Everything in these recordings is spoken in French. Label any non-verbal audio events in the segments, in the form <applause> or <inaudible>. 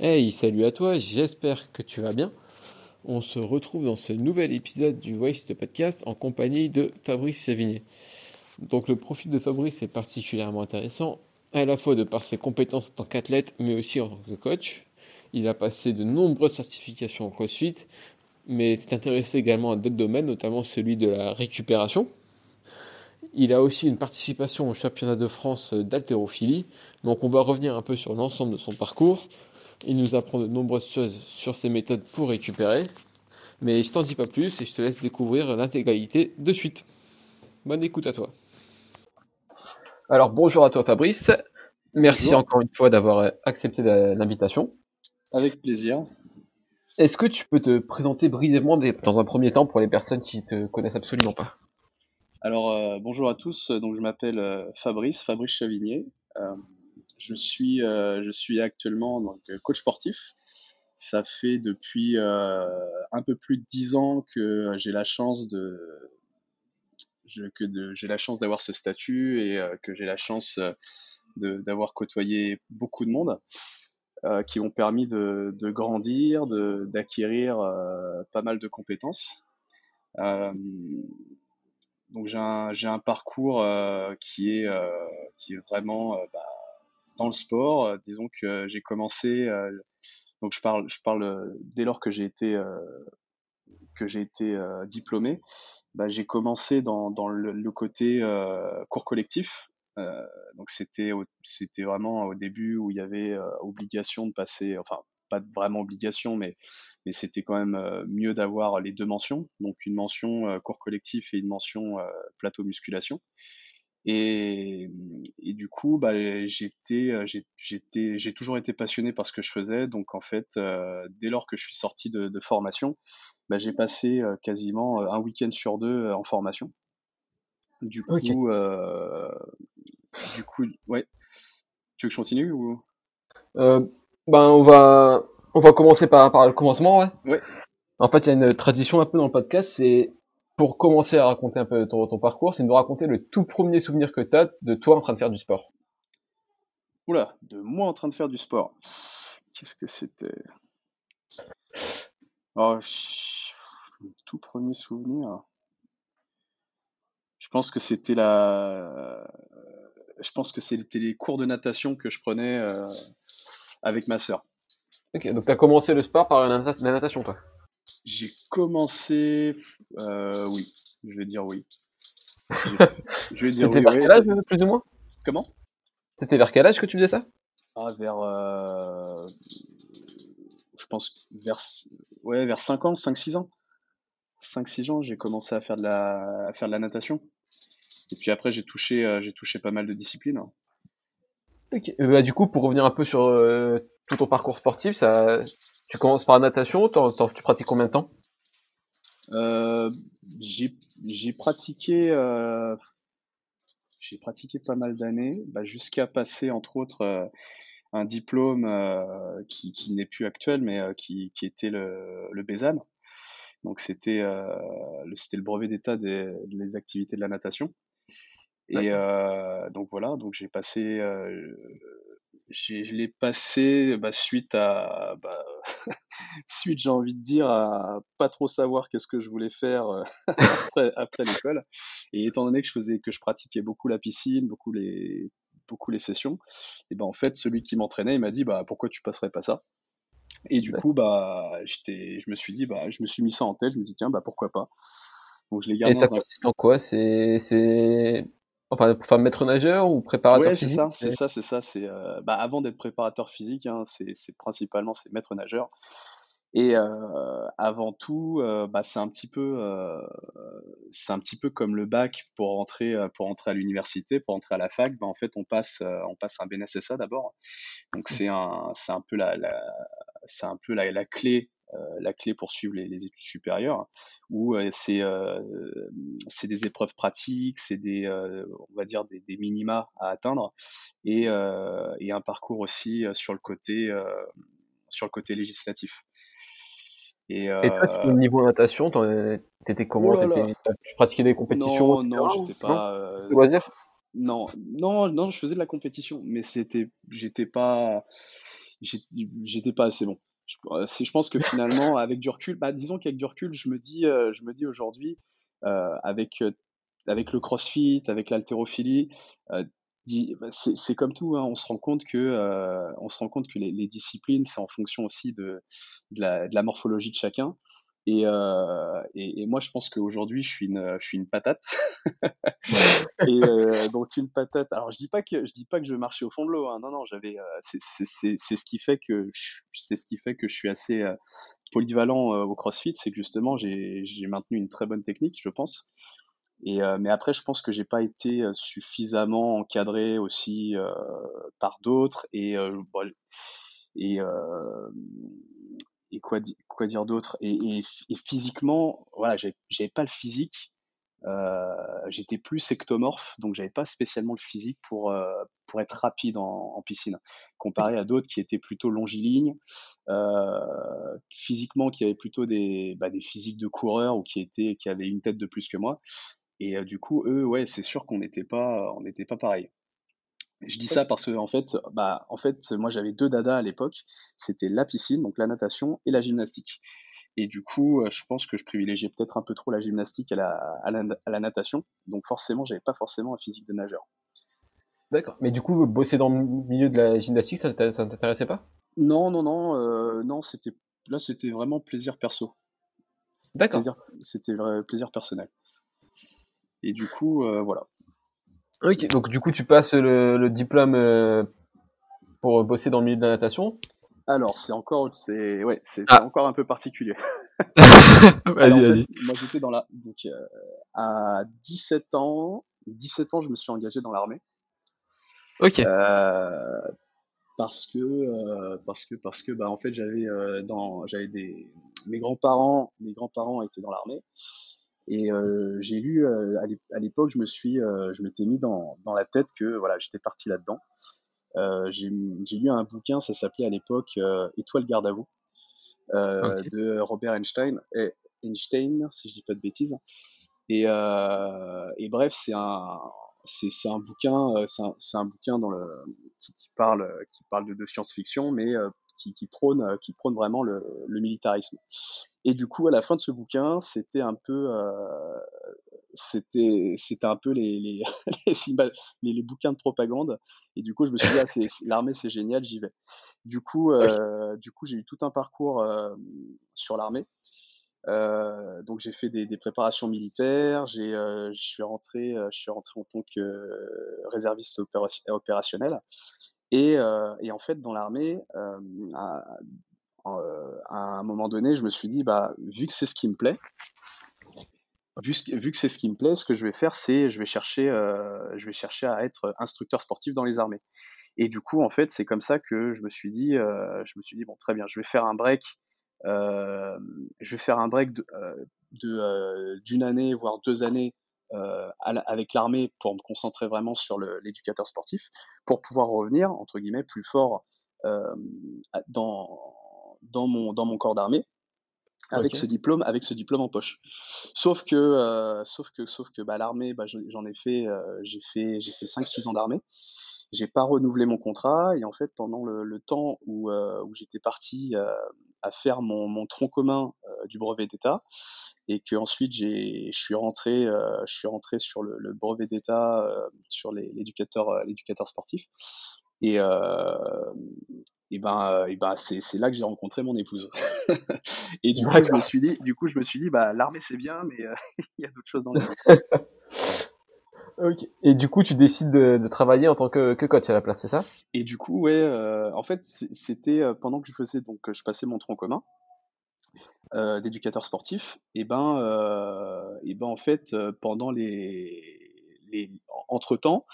Hey, salut à toi, j'espère que tu vas bien. On se retrouve dans ce nouvel épisode du Waste Podcast en compagnie de Fabrice Chavigné. Donc le profil de Fabrice est particulièrement intéressant, à la fois de par ses compétences en tant qu'athlète, mais aussi en tant que coach. Il a passé de nombreuses certifications en CrossFit, mais s'est intéressé également à d'autres domaines, notamment celui de la récupération. Il a aussi une participation au championnat de France d'haltérophilie, donc on va revenir un peu sur l'ensemble de son parcours. Il nous apprend de nombreuses choses sur ses méthodes pour récupérer, mais je t'en dis pas plus et je te laisse découvrir l'intégralité de suite. Bonne écoute à toi. Alors bonjour à toi Fabrice, merci Bonjour. encore une fois d'avoir accepté la- l'invitation. Avec plaisir. Est-ce que tu peux te présenter brièvement dans un premier temps pour les personnes qui te connaissent absolument pas? Alors, euh, bonjour à tous. Donc, je m'appelle euh, Fabrice, Fabrice Chavigné. Euh, je suis, euh, je suis actuellement euh, coach sportif. Ça fait depuis euh, un peu plus de dix ans que j'ai la chance de, que j'ai la chance d'avoir ce statut et que j'ai la chance d'avoir côtoyé beaucoup de monde qui m'ont permis de, grandir, d'acquérir pas mal de compétences. Donc j'ai un, un parcours qui est, qui est vraiment bah, dans le sport. Euh, disons que j'ai commencé, euh, donc je parle, je parle euh, dès lors que j'ai été, que j'ai été diplômé, bah, j'ai commencé dans, dans le, côté cours collectif. Donc c'était, c'était vraiment au début où il y avait obligation de passer, enfin pas vraiment obligation, mais, mais c'était quand même mieux d'avoir les deux mentions, donc une mention cours collectif et une mention plateau musculation. Et, et du coup, bah, j'étais, j'ai- j'étais, j'ai toujours été passionné par ce que je faisais. Donc en fait, euh, dès lors que je suis sorti de, de formation, bah, j'ai passé euh, quasiment un week-end sur deux euh, en formation. Du coup, du coup, ouais. Tu veux que je continue ou? Ben on va on va commencer par, par le commencement, ouais. Ouais. En fait, il y a une tradition un peu dans le podcast, c'est pour commencer à raconter un peu ton, ton parcours, c'est de nous raconter le tout premier souvenir que tu as de toi en train de faire du sport. Oula, de moi en train de faire du sport. Qu'est-ce que c'était? Oh, mon tout premier souvenir. Je pense que c'était la, je pense que c'était les cours de natation que je prenais euh, avec ma sœur. Ok, donc tu as commencé le sport par la, la natation, toi? J'ai commencé, euh, oui, je vais dire oui. <laughs> Je vais dire C'était oui, vers oui. quel âge, euh, plus ou moins? Comment? C'était vers quel âge que tu faisais ça? Ah, vers, euh, je pense vers, ouais, vers 5 ans, 5-6 ans. 5-6 ans, j'ai commencé à faire de la, à faire de la natation. Et puis après, j'ai touché, euh, j'ai touché pas mal de disciplines. Ok. Euh, bah, du coup, pour revenir un peu sur euh, tout ton parcours sportif, ça, tu commences par la natation, t'en- tu pratiques combien de temps? Euh, j'ai, pratiqué, euh, j'ai pratiqué pas mal d'années, bah, jusqu'à passer entre autres euh, un diplôme euh, qui, qui n'est plus actuel, mais euh, qui, qui était le, le BESAN. Donc c'était, euh, le, le brevet d'état des, des activités de la natation. Et euh, donc voilà, donc j'ai passé, euh, je l'ai passé bah, suite à, bah, <laughs> suite j'ai envie de dire à pas trop savoir qu'est-ce que je voulais faire euh, <laughs> après, après l'école. Et étant donné que je faisais, que je pratiquais beaucoup la piscine, beaucoup les, beaucoup les sessions, et ben en fait celui qui m'entraînait, il m'a dit bah pourquoi tu passerais pas ça? Et du coup bah j'étais, je me suis dit bah je me suis mis ça en tête, je me dis tiens bah pourquoi pas? Donc je l'ai Et gardé ça dans un consiste en quoi? C'est, enfin, pour faire maître nageur ou préparateur Ouais, c'est physique ça, c'est ça, c'est ça. C'est euh, bah, avant d'être préparateur physique, hein, c'est principalement c'est maître nageur. Et euh, avant tout, euh, bah, c'est un petit peu, euh, c'est un petit peu comme le bac pour rentrer, euh, pour entrer à l'université, pour entrer à la fac. Bah, en fait, on passe, euh, on passe un BNSSA d'abord. Donc c'est un, c'est un peu la, la, c'est un peu la, la clé, la clé pour suivre les, les études supérieures. Où euh, c'est, euh, c'est des épreuves pratiques, c'est des, euh, on va dire des, des minima à atteindre, et, euh, et un parcours aussi euh, sur le côté, euh, sur le côté législatif. Et, Et toi, euh, au niveau natation, t'étais oh comment là, T'étais- Tu pratiquais des compétitions, non, non, j'étais Non? pas, euh, non, non, non, je faisais de la compétition, mais c'était, j'étais pas, j'étais pas assez bon. Je, je pense que finalement, avec du recul, bah, disons qu'avec du recul, je me dis, je me dis aujourd'hui, avec avec le CrossFit, avec l'haltérophilie, bah, c'est comme tout, hein, on se rend compte que, euh, on se rend compte que les, disciplines, c'est en fonction aussi de, de, la, morphologie de chacun. Euh, et, et, moi, je pense qu'aujourd'hui, je suis une, je suis une patate. et euh, donc une patate. Alors, je dis pas que je dis pas que je marchais au fond de l'eau. Hein. Non, non, j'avais. c'est ce qui fait que c'est ce qui fait que je suis assez polyvalent au CrossFit, c'est que justement, j'ai maintenu une très bonne technique, je pense. Et, euh, mais après, je pense que j'ai pas été euh, suffisamment encadré aussi euh, par d'autres et bon, et et quoi, quoi dire d'autre et, et, physiquement, voilà, j'avais pas le physique. Euh, j'étais plus ectomorphe, donc j'avais pas spécialement le physique pour pour être rapide en, en piscine, comparé à d'autres qui étaient plutôt longilignes, euh, physiquement qui avaient plutôt des bah, des physiques de coureur ou qui étaient qui avaient une tête de plus que moi. Et du coup, eux, ouais, c'est sûr qu'on n'était pas, on n'était pas pareil. Je dis ça parce que en fait, bah, en fait, moi j'avais deux dadas à l'époque. C'était la piscine, donc la natation, et la gymnastique. Et du coup, je pense que je privilégiais peut-être un peu trop la gymnastique à la, à la, natation. Donc forcément, j'avais pas forcément un physique de nageur. D'accord. Mais du coup, bosser dans le milieu de la gymnastique, ça ne t'intéressait pas? Non, non, non, non. C'était là, c'était vraiment plaisir perso. D'accord. C'était plaisir personnel. Et du coup, euh, voilà. Ok, donc du coup, tu passes le, diplôme euh, pour bosser dans le milieu de la natation Alors, c'est encore, c'est, ouais, c'est ah. encore un peu particulier. <laughs> <laughs> vas-y, vas-y. Moi, j'étais dans la, donc, euh, à 17 ans, 17 ans, je me suis engagé dans l'armée. Ok. parce que, parce que, parce que, bah, en fait, j'avais dans, j'avais des, mes grands-parents, mes grands-parents étaient dans l'armée. Et euh, j'ai lu euh, à l'époque, je me suis, euh, je m'étais mis dans, dans, la tête que voilà, j'étais parti là-dedans. j'ai lu un bouquin, ça s'appelait à l'époque Étoile garde à vous de Robert Einstein, et Einstein, si je dis pas de bêtises. Et, et bref, c'est un, c'est un bouquin, c'est un, un, bouquin dans le, qui, qui, parle, qui parle de, de science-fiction, mais qui, qui, prône, qui prône vraiment le, le militarisme. Et du coup, à la fin de ce bouquin, c'était un peu, euh, c'était, c'était un peu les les, <laughs> les, les, bouquins de propagande. Et du coup, je me suis dit, ah, l'armée, c'est génial, j'y vais. Du coup, euh, du coup, j'ai eu tout un parcours euh, sur l'armée. Euh, donc j'ai fait des, des, préparations militaires, j'ai, euh, je suis rentré, je suis rentré en tant que réserviste opérationnel. Et, et, en fait, dans l'armée, euh, à un moment donné, je me suis dit, bah, vu que c'est ce qui me plaît, vu, vu que c'est ce qui me plaît, ce que je vais faire, c'est je vais chercher, euh, je vais chercher à être instructeur sportif dans les armées. Et du coup, en fait, c'est comme ça que je me suis dit, euh, je me suis dit bon, très bien, je vais faire un break, je vais faire un break de, d'une année voire deux années avec l'armée pour me concentrer vraiment sur l'éducateur sportif, pour pouvoir revenir entre guillemets plus fort dans dans mon, dans mon corps d'armée avec ce diplôme avec ce diplôme en poche. Sauf que euh, sauf que sauf que bah, l'armée bah, j'en ai fait euh, j'ai fait j'ai fait 5 6 ans d'armée. J'ai pas renouvelé mon contrat et en fait pendant le, temps où, euh, où j'étais parti à faire mon, mon tronc commun du brevet d'état et que ensuite j'ai je suis rentré je suis rentré sur le, le brevet d'état sur l'éducateur l'éducateur sportif. Et, et ben, et ben c'est, c'est là que j'ai rencontré mon épouse. <laughs> et du coup, je me suis dit, du coup, je me suis dit, bah, l'armée c'est bien, mais <laughs> il y a d'autres choses dans vie. <laughs> ok. Et du coup, tu décides de, de, travailler en tant que, que coach à la place, c'est ça? Et du coup, ouais, euh, en fait, c'était pendant que je faisais, donc, je passais mon tronc commun euh, d'éducateur sportif. Et ben, euh, et ben, en fait, pendant les, les entre temps,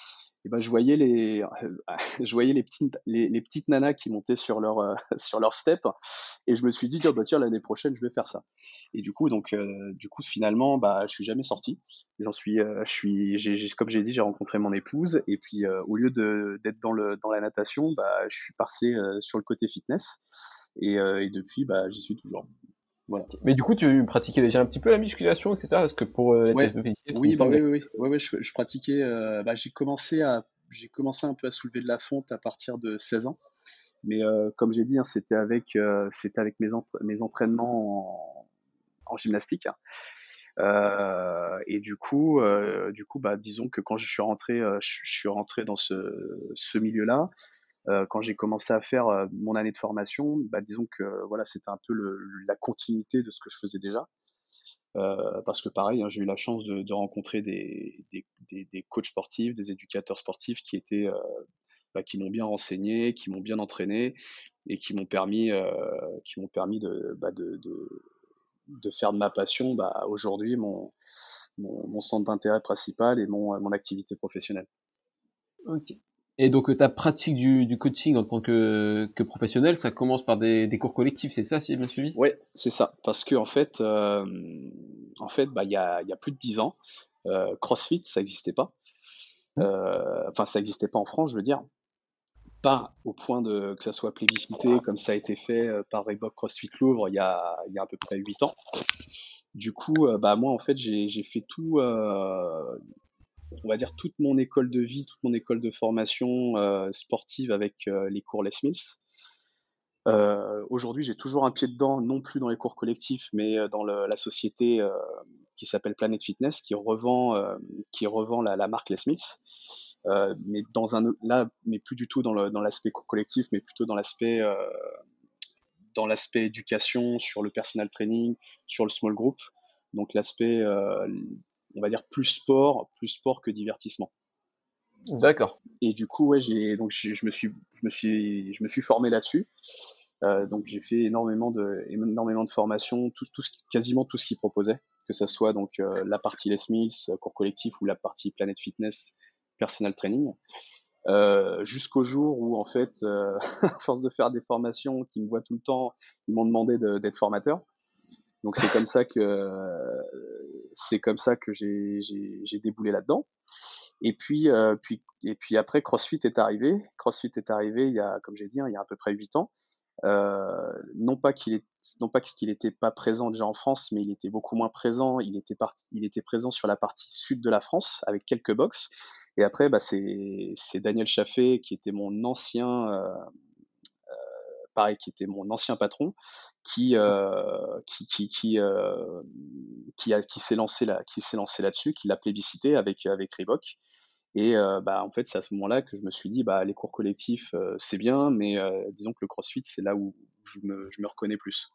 et ben je voyais les <laughs> je voyais les petites les, petites nanas qui montaient sur leur euh, <laughs> sur leur step et je me suis dit oh, bah tiens l'année prochaine je vais faire ça. Et du coup donc euh, du coup finalement bah je suis jamais sorti. J'en suis euh, je suis j'ai comme j'ai dit j'ai rencontré mon épouse et puis au lieu de d'être dans le dans la natation bah je suis passé sur le côté fitness et, et depuis bah j'y suis toujours mais du coup, tu pratiquais déjà un petit peu la musculation, etc. Est-ce que pour euh, ouais. oui, bah, oui, oui, oui, oui, je, je pratiquais. Euh, bah, j'ai commencé à, j'ai commencé un peu à soulever de la fonte à partir de 16 ans. Mais comme j'ai dit, hein, c'était avec, c'était avec mes, mes entraînements en, gymnastique. Hein. et du coup, du coup, bah, disons que quand je suis rentré, je, suis rentré dans ce, ce milieu-là, quand j'ai commencé à faire mon année de formation, bah, disons que voilà, c'était un peu le, la continuité de ce que je faisais déjà. Euh, parce que pareil, hein, j'ai eu la chance de, de rencontrer des, des, des, des, coachs sportifs, des éducateurs sportifs qui étaient, euh, bah, qui m'ont bien renseigné, qui m'ont bien entraîné et qui m'ont permis, euh, qui m'ont permis de, bah, de, de, de, faire de ma passion bah, aujourd'hui mon, mon, mon, centre d'intérêt principal et mon, mon activité professionnelle. Ok. Et donc ta pratique du, du, coaching en tant que, que, professionnel, ça commence par des, des cours collectifs, c'est ça, si j'ai bien suivi? Oui, c'est ça. Parce que en fait, euh, en fait, bah, il y, a, y a plus de dix ans, euh, CrossFit, ça n'existait pas. Euh, enfin, ça n'existait pas en France, je veux dire. Pas au point de que ça soit plébiscité comme ça a été fait euh, par Reebok CrossFit Louvre il y a, il y a à peu près huit ans. Du coup, euh, bah moi en fait j'ai fait tout, euh, on va dire, toute mon école de vie, toute mon école de formation euh, sportive avec euh, les cours Les Mills. Euh, Aujourd'hui, j'ai toujours un pied dedans, non plus dans les cours collectifs, mais dans la société qui s'appelle Planet Fitness, qui revend, qui revend la, marque Les Mills. mais dans un là, mais plus du tout dans l'aspect dans collectif, mais plutôt dans l'aspect dans l'aspect éducation, sur le personal training, sur le small group. Donc l'aspect on va dire plus sport, plus sport que divertissement. D'accord. Et du coup, ouais, j'ai donc je, me suis je me suis je me suis formé là-dessus. Euh, donc j'ai fait énormément de énormément de formations, tout, tout quasiment tout ce qu'ils proposaient, que ce soit donc euh, la partie Les Mills, cours collectif ou la partie Planet Fitness, personal training. Euh, jusqu'au jour où en fait, euh, <laughs> à force de faire des formations, qui me voient tout le temps, ils m'ont demandé d'être formateur. Donc c'est comme ça que que j'ai déboulé là-dedans. Et puis, euh, et puis après, CrossFit est arrivé. CrossFit est arrivé il y a, comme j'ai dit, hein, il y a à peu près huit ans. Euh, non pas qu'il qu'il n'était pas présent déjà en France, mais il était beaucoup moins présent. Il était, présent sur la partie sud de la France avec quelques box. Et après, bah, c'est Daniel Chaffé qui était mon ancien, euh, pareil, qui était mon ancien patron, qui euh, qui qui qui, euh, qui, a, qui s'est lancé là, qui s'est lancé là-dessus, qui l'a plébiscité avec avec Reebok. Et euh, bah en fait c'est à ce moment-là que je me suis dit bah les cours collectifs euh, c'est bien, mais euh, disons que le CrossFit c'est là où je me, je me reconnais plus.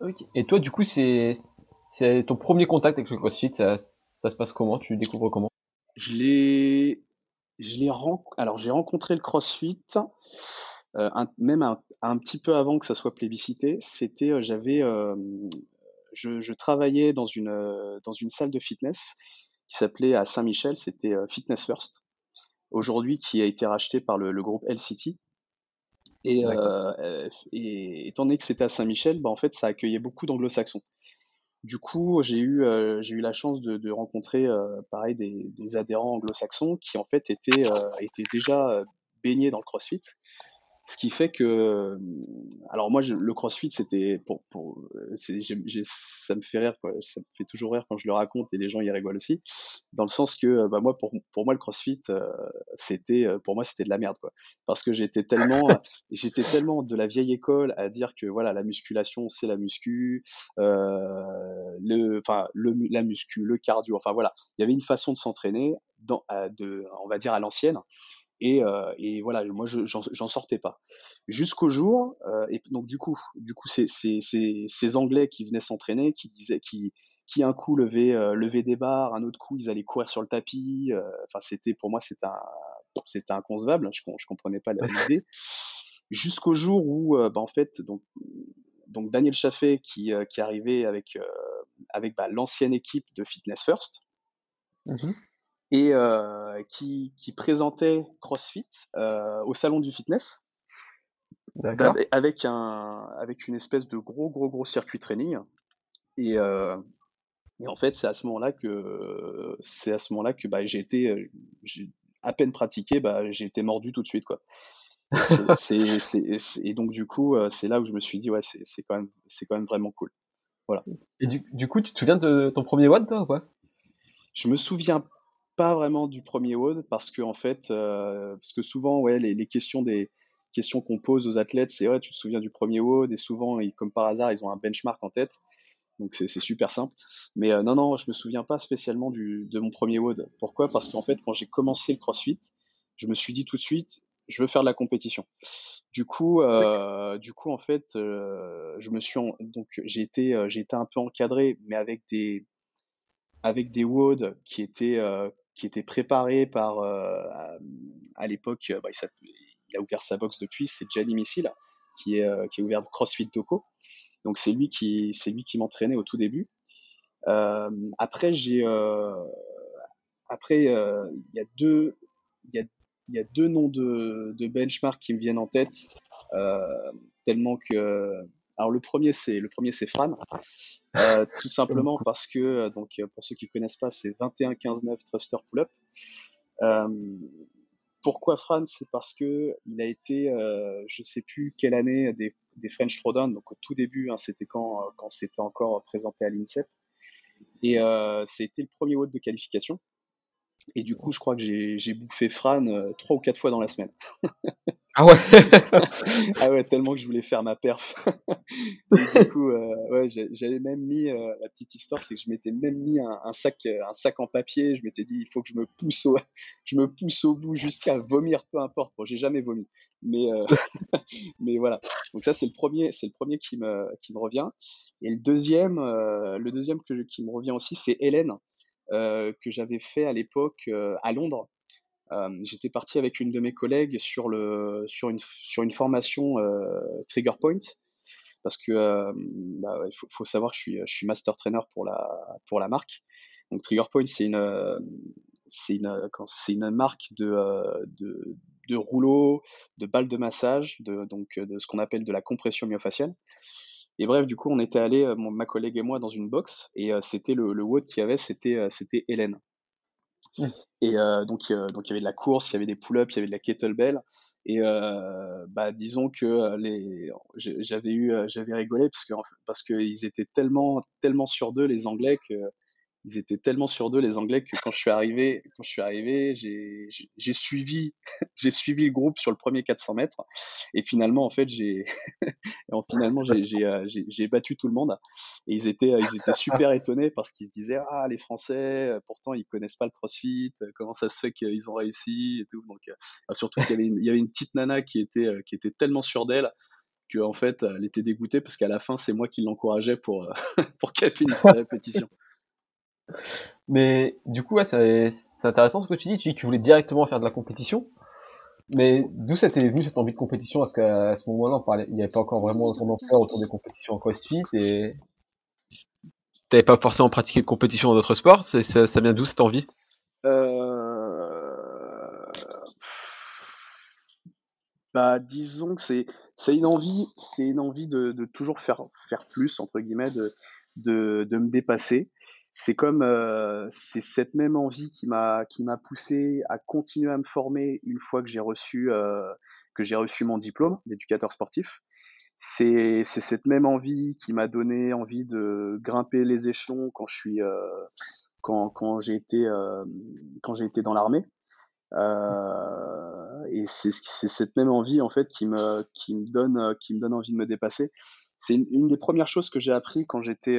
Okay. Et toi du coup c'est c'est ton premier contact avec le CrossFit, ça, ça se passe comment? Tu découvres comment? Je l'ai je l'ai alors j'ai rencontré le CrossFit un, même un, un, petit peu avant que ça soit plébiscité, c'était, euh, j'avais, euh, je, je, travaillais dans une, dans une salle de fitness qui s'appelait à Saint-Michel, c'était Fitness First, aujourd'hui qui a été racheté par le, le groupe LCT. Et, euh, et, étant donné que c'était à Saint-Michel, bah, en fait, ça accueillait beaucoup d'anglo-saxons. Du coup, j'ai eu, euh, j'ai eu la chance de, de rencontrer, euh, pareil, des, des adhérents anglo-saxons qui, en fait, étaient, étaient déjà baignés dans le CrossFit ce qui fait que, alors moi, je, le CrossFit, c'était pour, pour c'est, j'ai, j'ai, ça me fait rire, quoi. Ça me fait toujours rire quand je le raconte et les gens y rigolent aussi, dans le sens que, bah moi, pour, pour moi, le CrossFit, euh, c'était, pour moi, c'était de la merde, quoi. Parce que j'étais tellement, <laughs> j'étais tellement de la vieille école à dire que voilà, la musculation, c'est la muscu, euh, le, enfin, le, la muscu, le cardio, enfin voilà, il y avait une façon de s'entraîner, dans, de, on va dire à l'ancienne et, euh, et voilà, moi, j'en sortais pas. Jusqu'au jour, euh, et donc du coup, du coup, c'est ces Anglais qui venaient s'entraîner, qui disaient, qui, qui un coup levaient, euh, levaient des barres, un autre coup ils allaient courir sur le tapis. Euh, enfin, c'était pour moi, c'était un, c'était inconcevable. Je, je comprenais pas l'idée. Jusqu'au jour où, bah, en fait, donc, donc Daniel Chaffé qui, euh, qui arrivait avec, avec bah, l'ancienne équipe de Fitness First. Mmh et euh, qui, qui, présentait CrossFit euh, au salon du fitness. Avec, un, avec une espèce de gros, gros, gros circuit training. Et, euh, et en fait, c'est à ce moment-là que, c'est à ce moment-là que bah, j'ai été, à peine pratiqué, bah, j'ai été mordu tout de suite, quoi. <laughs> et donc du coup, c'est là où je me suis dit, ouais, c'est, quand même, c'est quand même vraiment cool. Voilà. Et du, du, coup, tu te souviens de ton premier WOD, toi, ou quoi Je me souviens pas vraiment du premier WOD parce que en fait, euh, parce que souvent, ouais, les, les, questions des question qu'on pose aux athlètes, c'est ouais, tu te souviens du premier WOD Et souvent, comme par hasard, ils ont un benchmark en tête. Donc c'est super simple. Mais non, non, je me souviens pas spécialement du, de mon premier WOD. Pourquoi? Parce qu'en fait, quand j'ai commencé le CrossFit, je me suis dit tout de suite, je veux faire de la compétition. Du coup, euh, du coup, en fait, euh, je me suis donc j'ai été, euh, j'ai été un peu encadré, mais avec des avec des WOD qui étaient qui étaient préparés par à, l'époque, bah, il, a ouvert sa box depuis, c'est Gianni Missile qui est qui a ouvert CrossFit Doco. Donc c'est lui qui c'est lui qui m'entraînait au tout début. après j'ai après il y a deux il y a y a deux noms de, de benchmark qui me viennent en tête, euh, tellement que. Alors le premier c'est le premier c'est Fran, euh, tout simplement <laughs> parce que donc pour ceux qui connaissent pas c'est 21 15 9 thruster pull up. Euh, pourquoi Fran? C'est parce que il a été, euh, je sais plus quelle année, des, des French Throwdown, donc au tout début, hein, c'était quand, quand c'était encore présenté à l'INSEP. Et euh, c'était le premier vote de qualification. Et du coup, je crois que j'ai bouffé Fran euh, trois ou quatre fois dans la semaine. <laughs> ah ouais <laughs> Ah ouais, tellement que je voulais faire ma perf. <laughs> du coup, euh, ouais, j'avais même mis, euh, la petite histoire, c'est que je m'étais même mis un, sac, un sac en papier. Je m'étais dit, il faut que je me pousse au, je me pousse au bout jusqu'à vomir, peu importe. Bon, j'ai jamais vomi. Mais, <laughs> mais voilà. Donc ça, c'est le premier, c'est le premier qui me, qui me revient. Et le deuxième, le deuxième que, qui me revient aussi, c'est Hélène. Euh, que j'avais fait à l'époque euh, à Londres. Euh, j'étais parti avec une de mes collègues sur, une, formation Trigger Point parce que bah, il faut, savoir que je suis, master trainer pour la, marque. Donc Trigger Point, c'est une, marque de, de, de rouleaux, de balles de massage, de, donc de ce qu'on appelle de la compression myofasciale. Et bref, du coup, on était allé, euh, ma collègue et moi, dans une box, et euh, c'était le, le WOD qu'il y avait, euh, c'était Hélène. Mmh. Et donc, donc il y avait de la course, il y avait des pull-ups, il y avait de la kettlebell. Et bah, disons que les, j'avais eu, j'avais rigolé parce que parce qu'ils étaient tellement tellement sur d'eux les Anglais que ils étaient tellement sur d'eux les Anglais que quand je suis arrivé, quand je suis arrivé, j'ai suivi, <laughs> j'ai suivi le groupe sur le premier 400 mètres. Et finalement en fait j'ai, <laughs> finalement euh, j'ai battu tout le monde. Et ils étaient ils étaient super étonnés parce qu'ils se disaient ah les Français euh, pourtant ils connaissent pas le CrossFit, euh, comment ça se fait qu'ils ont réussi et tout. Donc surtout qu'il y avait une, petite nana qui était qui était tellement sûre d'elle que en fait elle était dégoûtée parce qu'à la fin c'est moi qui l'encourageais pour <laughs> pour qu'elle finisse la répétition. Mais du coup, ouais, c'est intéressant ce que tu dis. Tu dis que tu voulais directement faire de la compétition. Mais d'où c'était venu cette envie de compétition? Parce qu'à ce moment-là, il n'y avait pas encore vraiment autant d'ampleur autour des compétitions en CrossFit et t'avais pas forcément pratiqué de compétition dans d'autres sports? Ça, vient d'où cette envie? Euh... Bah, disons que c'est une envie, c'est une envie de, toujours faire faire plus entre guillemets, de me dépasser c'est comme euh, c'est cette même envie qui m'a qui m'a poussé à continuer à me former une fois que j'ai reçu euh, que j'ai reçu mon diplôme d'éducateur sportif. C'est c'est cette même envie qui m'a donné envie de grimper les échelons quand je suis euh, quand quand j'ai été euh, quand j'ai été dans l'armée. Euh, et c'est c'est cette même envie en fait qui me qui me donne qui me donne envie de me dépasser. C'est une, des premières choses que j'ai appris quand j'étais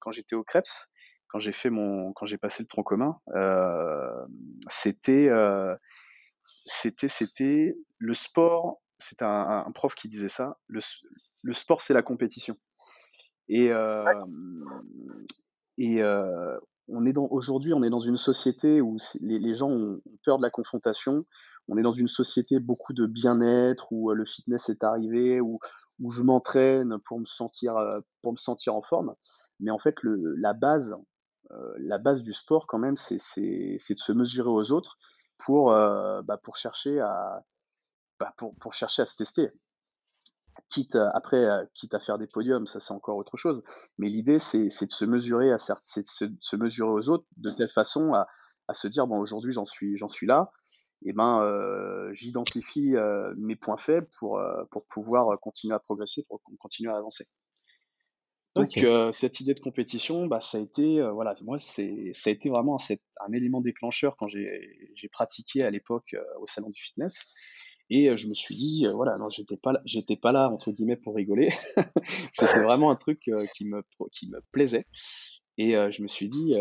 quand j'étais au Krebs quand j'ai fait mon, quand j'ai passé le tronc commun, euh, c'était, euh, c'était, c'était le sport. C'est un, prof qui disait ça. Le, sport, c'est la compétition. Et euh, et on est aujourd'hui, on est dans une société où les, les, gens ont peur de la confrontation. On est dans une société beaucoup de bien-être où le fitness est arrivé, où, où je m'entraîne pour me sentir pour me sentir en forme. Mais en fait, le, la base la base du sport quand même, c'est de se mesurer aux autres pour, euh, bah, pour chercher à bah, chercher à se tester. Quitte à, après, quitte à faire des podiums, ça c'est encore autre chose. Mais l'idée, c'est de se mesurer à c'est de se, mesurer aux autres de telle façon à, se dire bon aujourd'hui j'en suis là. Et ben euh, j'identifie mes points faibles pour pouvoir continuer à progresser, pour continuer à avancer. Donc euh, cette idée de compétition, bah, ça a été, euh, voilà, moi c'est, ça a été vraiment un, un élément déclencheur quand j'ai, pratiqué à l'époque euh, au salon du fitness. Et je me suis dit, voilà, non, j'étais pas, là, j'étais pas là entre guillemets pour rigoler. <laughs> C'était vraiment un truc qui me, qui me plaisait. Et je me suis dit,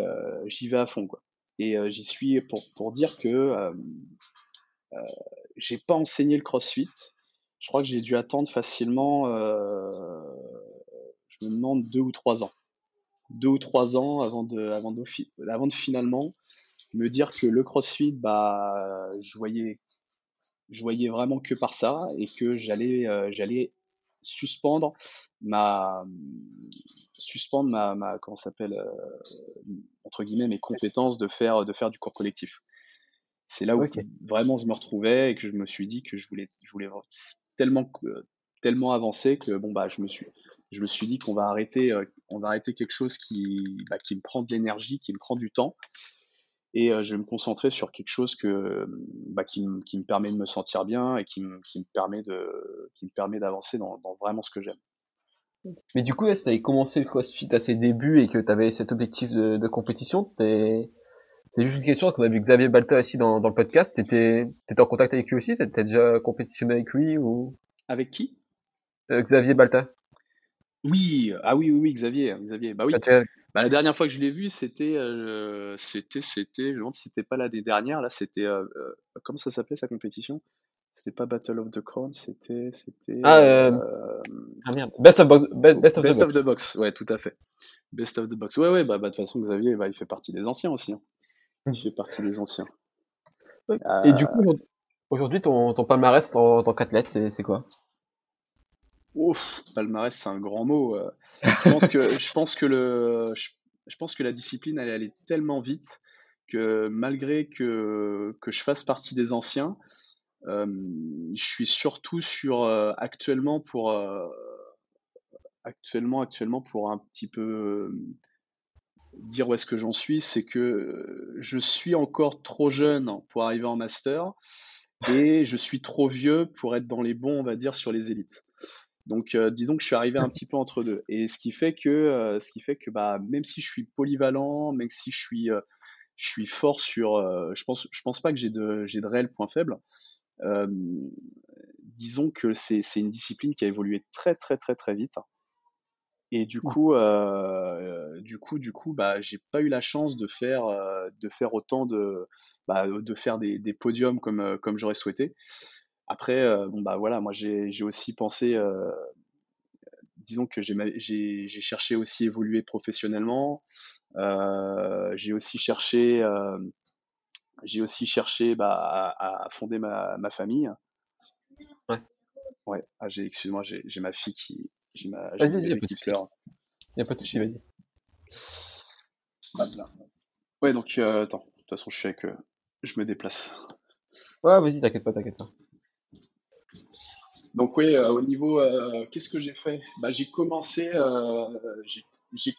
j'y vais à fond, quoi. Et j'y suis pour, pour dire que j'ai pas enseigné le CrossFit. Je crois que j'ai dû attendre facilement, je me demande deux ou trois ans deux ou trois ans avant de, avant de, avant de finalement me dire que le CrossFit, bah, je voyais, je voyais vraiment que par ça et que j'allais, euh, j'allais suspendre ma, suspendre ma, ma comment s'appelle, euh, entre guillemets, mes compétences de faire, de faire du cours collectif. C'est là où vraiment je me retrouvais et que je me suis dit que je voulais, je voulais tellement, tellement avancer que bon bah je me suis, je me suis dit qu'on va arrêter, euh, on va arrêter quelque chose qui, bah, qui me prend de l'énergie, qui me prend du temps, et euh, je vais me concentrer sur quelque chose que, bah, qui, qui, me permet de me sentir bien et qui, me, qui me permet de, qui me permet d'avancer dans, dans, vraiment ce que j'aime. Mais du coup, là, si tu avais commencé le CrossFit à ses débuts et que tu avais cet objectif de, de compétition, c'est juste une question qu'on a vu Xavier Balta ici dans, dans le podcast. Tu étais, en contact avec lui aussi? Tu déjà compétitionné avec lui ou? Avec qui? Euh, Xavier Balta. Oui, ah oui, oui, oui, Xavier, Xavier. Bah oui. Ah, bah, la dernière fois que je l'ai vu, c'était, euh, c'était, c'était, je me demande si c'était pas la des dernières. Là, c'était, euh, euh, comment ça s'appelait sa compétition? C'était pas Battle of the Crown, c'était, c'était. Ah, ah merde, Best of, Best of, the, box. Ouais, tout à fait. Best of the Box. Ouais, ouais, bah, bah de toute façon, Xavier, bah, il fait partie des anciens aussi. Hein. Il fait partie des anciens. Et du coup, aujourd'hui, ton, ton palmarès en tant qu'athlète, c'est quoi? Ouf, palmarès, c'est un grand mot. Euh. Je pense que, <laughs> je pense que, le, je, pense que la discipline, elle, est tellement vite que malgré que, que je fasse partie des anciens, euh, je suis surtout sur euh, actuellement pour actuellement actuellement pour un petit peu dire où est-ce que j'en suis, c'est que je suis encore trop jeune pour arriver en master et je suis trop vieux pour être dans les bons, on va dire, sur les élites. Donc, euh, disons que je suis arrivé un petit peu entre deux. Et ce qui fait que, euh, ce qui fait que bah, même si je suis polyvalent, même si je suis, euh, je suis fort sur. je pense, je pense pas que j'ai de, j'ai de réels points faibles. disons que c'est, c'est une discipline qui a évolué très, très, très, très vite. Et du coup, du coup, du coup, bah, j'ai pas eu la chance de faire, de faire autant de, bah, de faire des, des podiums comme, comme j'aurais souhaité. Après, euh, bon bah voilà, moi j'ai aussi pensé, euh, disons que j'ai cherché aussi à évoluer professionnellement. Euh, j'ai aussi cherché, j'ai aussi cherché bah, à, fonder ma, ma famille. Ouais. Ouais. Ah, j'ai, excuse-moi, j'ai ma fille qui, j'ai ma, fille qui pleure. Il n'y a pas de souci, vas-y. Ouais, donc attends, de toute façon, je sais que je me déplace. Ouais, vas-y, t'inquiète pas, t'inquiète pas. Donc oui, euh, au niveau, euh, qu'est-ce que j'ai fait? Bah, J'ai commencé, euh,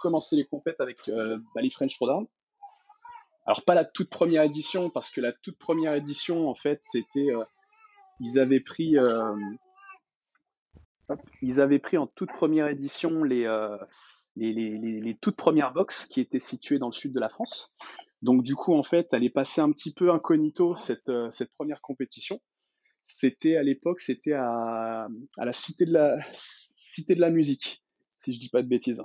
commencé les compètes avec bah, les French Throwdown. Alors pas la toute première édition, parce que la toute première édition, en fait, c'était, ils avaient pris, ils avaient pris en toute première édition les, les, toutes premières boxes qui étaient situées dans le sud de la France. Donc du coup, en fait, elle est passée un petit peu incognito cette, cette première compétition. C'était à l'époque, c'était à, à, la cité de la cité de la musique, si je dis pas de bêtises.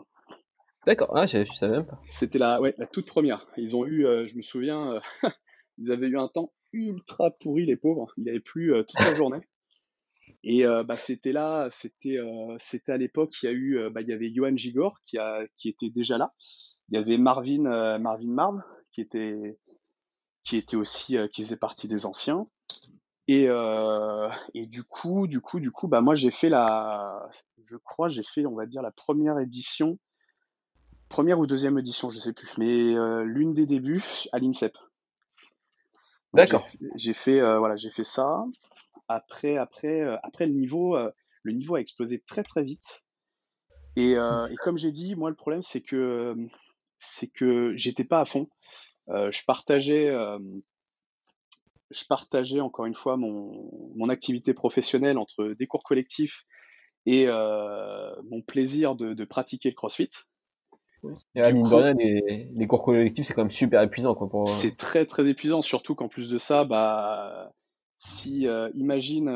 D'accord, ah, je, savais même pas. C'était la, ouais, la toute première. Ils ont eu, euh, je me souviens, euh, <laughs> ils avaient eu un temps ultra pourri, les pauvres. Il avait plu euh, toute la <laughs> journée. Et bah, c'était là, c'était c'était à l'époque, il y a eu, bah, il y avait Johan Gigor qui, a, qui était déjà là. Il y avait Marvin, Marvin Marv qui était, qui était aussi, qui faisait partie des anciens. Et, euh, et du coup, du coup, du coup, bah moi j'ai fait la, je crois, j'ai fait, on va dire la première édition, première ou deuxième édition, je sais plus, mais euh, l'une des débuts à l'INSEP. D'accord. J'ai fait, euh, voilà, j'ai fait ça. Après, après, après le niveau, le niveau a explosé très très vite. Et, et comme j'ai dit, moi le problème c'est que c'est que j'étais pas à fond. je partageais je partageais encore une fois mon, mon, activité professionnelle entre des cours collectifs et euh, mon plaisir de, de, pratiquer le CrossFit. Et à mine de rien, les, les, cours collectifs, c'est quand même super épuisant. Quoi, pour... C'est très très épuisant, surtout qu'en plus de ça, bah, si imagine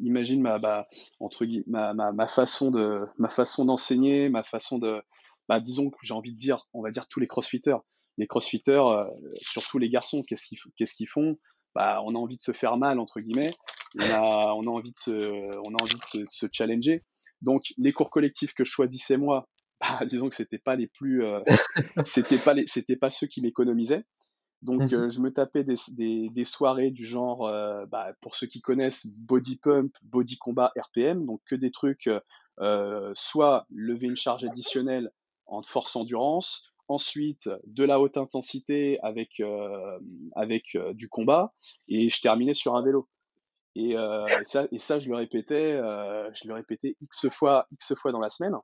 imagine ma bah, entre ma, ma, ma, façon de ma façon d'enseigner, ma façon de bah, disons que j'ai envie de dire, on va dire tous les crossfitters. Les crossfitters, surtout les garçons, qu'est-ce qu'ils qu'est-ce qu'ils font? Bah, on a envie de se faire mal entre guillemets, on a, on a envie de se, on a envie de se, de se challenger. Donc les cours collectifs que je choisissais moi, <laughs> bah, disons que c'était pas les plus, euh, <laughs> c'était pas les, c'était pas ceux qui m'économisaient. Donc mmh euh, je me tapais des, des, des soirées du genre, euh, bah, pour ceux qui connaissent, body pump, body combat, RPM, donc que des trucs, soit lever une charge additionnelle en force endurance, ensuite de la haute intensité avec, avec du combat, et je terminais sur un vélo. Et, et, ça, et ça, je le répétais, je le répétais x fois, x fois dans la semaine.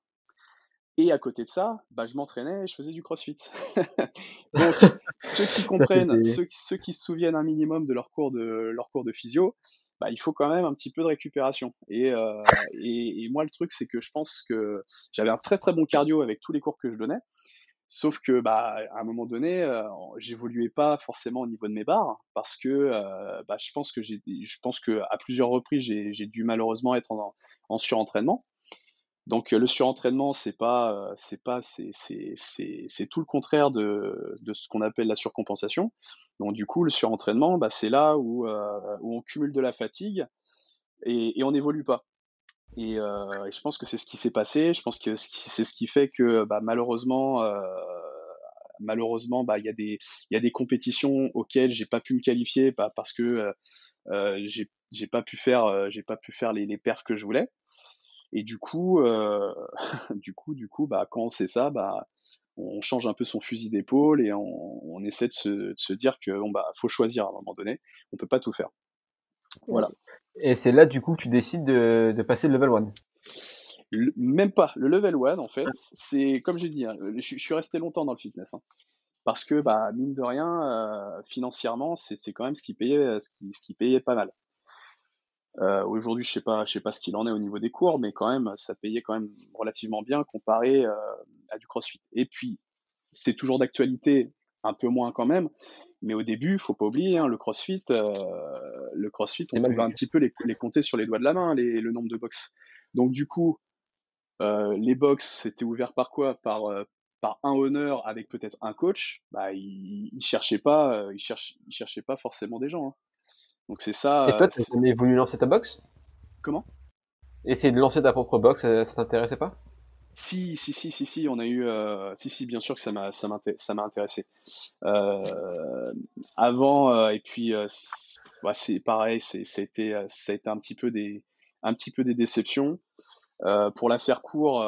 Et à côté de ça, bah, je m'entraînais et je faisais du crossfit. <laughs> Donc, ceux qui comprennent, ceux, ceux, qui se souviennent un minimum de leur cours de, leur cours de physio, bah, il faut quand même un petit peu de récupération. Et, euh, et, et moi, le truc, c'est que je pense que j'avais un très très bon cardio avec tous les cours que je donnais. Sauf que, bah, à un moment donné, euh, j'évoluais pas forcément au niveau de mes barres parce que, euh, bah, je pense que j'ai, je pense que à plusieurs reprises, j'ai dû malheureusement être en, en surentraînement. Donc le surentraînement, c'est pas, c'est pas, c'est, c'est, tout le contraire de, de ce qu'on appelle la surcompensation. Donc du coup, le surentraînement, bah, c'est là où, où on cumule de la fatigue et, et on n'évolue pas. Et, et, je pense que c'est ce qui s'est passé. Je pense que c'est ce qui fait que bah, malheureusement, malheureusement, bah, il y a des, y a des compétitions auxquelles j'ai pas pu me qualifier bah, parce que euh, j'ai pas pu faire, j'ai pas pu faire les, les perfs que je voulais. Et du coup, euh, <laughs> du coup, du coup, bah, quand sait ça, bah, on change un peu son fusil d'épaule et on, on essaie de se, de se, dire que bon bah faut choisir à un moment donné. On peut pas tout faire. Voilà. Et c'est là du coup que tu décides de, de passer le level 1 Même pas. Le level 1 en fait, c'est comme j'ai dit, hein, je, je, suis resté longtemps dans le fitness. Hein, parce que bah mine de rien, euh, financièrement, c'est quand même ce qui payait, ce qui, ce qui payait pas mal. Euh, Aujourd'hui, je sais pas, je sais pas ce qu'il en est au niveau des cours, mais quand même, ça payait quand même relativement bien comparé euh, à du CrossFit. Et puis, c'est toujours d'actualité, un peu moins quand même. Mais au début, faut pas oublier, hein, le CrossFit, euh, le CrossFit, on va un petit peu les, les, compter sur les doigts de la main, les, le nombre de box. Donc du coup, euh, les box c'était ouvert par quoi? Par euh, par un honneur avec peut-être un coach? Bah, il, il cherchait pas, il cherche, il cherchait pas forcément des gens. Hein. Donc c'est ça. Et toi, tu voulu lancer ta box? Comment? Essayer de lancer ta propre box, ça, ça t'intéressait pas? Si, si, si, si, si, on a eu, euh, si, si, bien sûr que ça m'a, ça m'a, intéressé. Euh, avant, euh, et puis, euh, bah, c'est pareil, c'est, ça a euh, ça a été un petit peu des, un petit peu des déceptions. Euh, pour la faire court,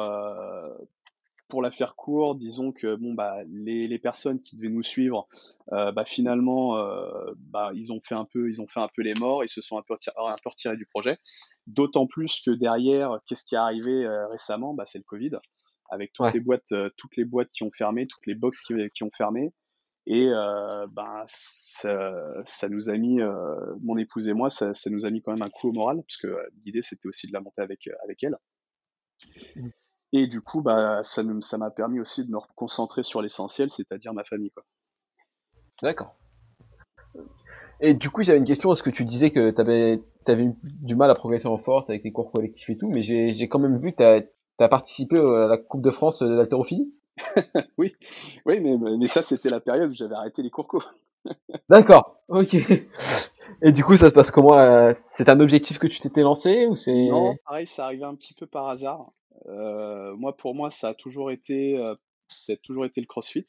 pour la faire court, disons que bon bah les, les personnes qui devaient nous suivre, euh, bah finalement euh, bah ils ont fait un peu ils ont fait un peu les morts, ils se sont un peu retirés, un peu retirés du projet. D'autant plus que derrière, qu'est-ce qui est arrivé euh, récemment? Bah c'est le Covid, avec toutes ouais. les boîtes toutes les boîtes qui ont fermé, toutes les box qui, qui ont fermé. Et bah ça, ça, nous a mis mon épouse et moi, ça, ça, nous a mis quand même un coup au moral, parce que l'idée c'était aussi de la monter avec avec elle. Et du coup, bah, ça m'a permis aussi de me concentrer sur l'essentiel, c'est-à-dire ma famille. D'accord. Et du coup, j'avais une question. Est-ce que tu disais que tu avais, avais, eu du mal à progresser en force avec les cours collectifs et tout, mais j'ai quand même vu que tu as, as, participé à la Coupe de France d'haltérophilie <laughs> Oui, oui mais, mais ça, c'était la période où j'avais arrêté les cours co. <laughs> D'accord, ok. Et du coup, ça se passe comment euh, C'est un objectif que tu t'étais lancé ou c'est Non, pareil, ça arrivait un petit peu par hasard. Euh, moi, pour moi, ça a toujours été, euh, ça a toujours été le CrossFit.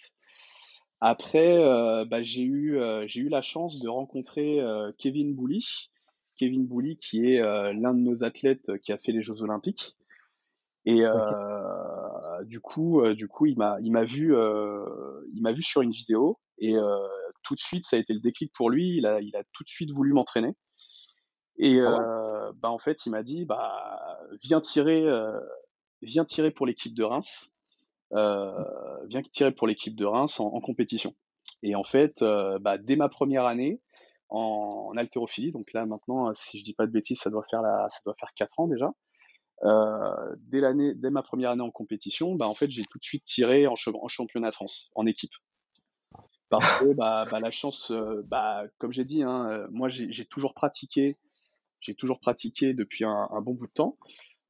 Après, euh, bah, j'ai eu, euh, j'ai eu la chance de rencontrer euh, Kevin Bouly. Kevin Bouly, qui est l'un de nos athlètes qui a fait les Jeux Olympiques. Et okay. du coup, du coup, il m'a, il m'a vu, il m'a vu sur une vidéo et tout de suite, ça a été le déclic pour lui. Il a, il a tout de suite voulu m'entraîner. Et ah ouais. bah en fait, il m'a dit, bah viens tirer, viens tirer pour l'équipe de Reims, euh, viens tirer pour l'équipe de Reims en, compétition. Et en fait, euh, bah, dès ma première année en, en, haltérophilie, donc là maintenant, si je dis pas de bêtises, ça doit faire la, ça doit faire quatre ans déjà. Euh, dès ma première année en compétition, bah en fait j'ai tout de suite tiré en, en championnat de France en équipe. parce que bah, bah, la chance, bah, comme j'ai dit, hein, moi j'ai toujours pratiqué, j'ai toujours pratiqué depuis un, bon bout de temps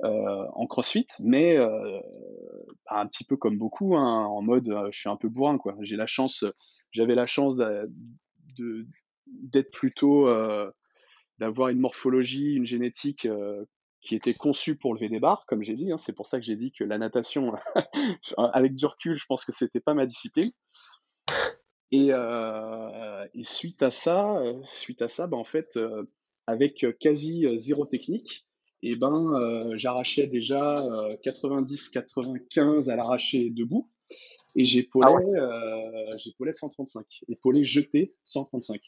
en CrossFit, mais bah, un petit peu comme beaucoup, hein, en mode je suis un peu bourrin quoi. J'ai la chance, j'avais la chance d'être plutôt d'avoir une morphologie, une génétique qui était conçue pour lever des barres, comme j'ai dit. Hein. c'est pour ça que j'ai dit que la natation, <laughs> avec du recul, je pense que c'était pas ma discipline. Et, suite à ça, suite à ça, bah, en fait, avec quasi zéro technique, et eh ben, j'arrachais déjà 90-95 à l'arraché debout, et j'épaulais, ah j'épaulais 135, épaulé jeté 135.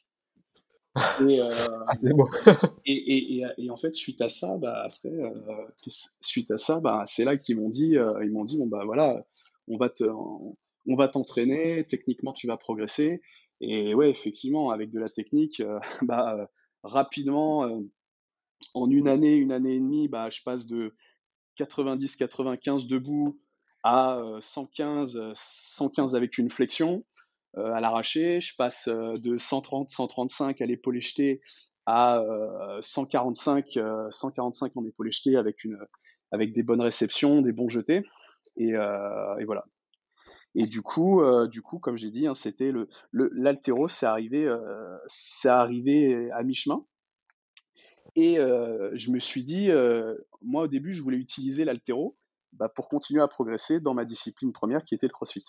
Et, euh, <laughs> ah, <laughs> et, et, et, en fait, suite à ça, bah, après, euh, suite à ça, bah, c'est là qu'ils m'ont dit, euh, ils m'ont dit, bon bah voilà, on va te, on va t'entraîner, techniquement tu vas progresser. Et ouais, effectivement, avec de la technique, <laughs> bah rapidement, en une année, une année et demie, bah je passe de 90-95 debout à 115, 115 avec une flexion. À l'arraché. Je passe de 130, 135 à l'épaule jetée à 145, euh, 145 en épaule jetée avec une, avec des bonnes réceptions, des bons jetés. Et, voilà. Et du coup, du coup, comme j'ai dit, hein, c'était le, l'altéro, c'est arrivé, arrivé à mi-chemin. Et je me suis dit, moi au début, je voulais utiliser l'altéro bah, pour continuer à progresser dans ma discipline première qui était le CrossFit.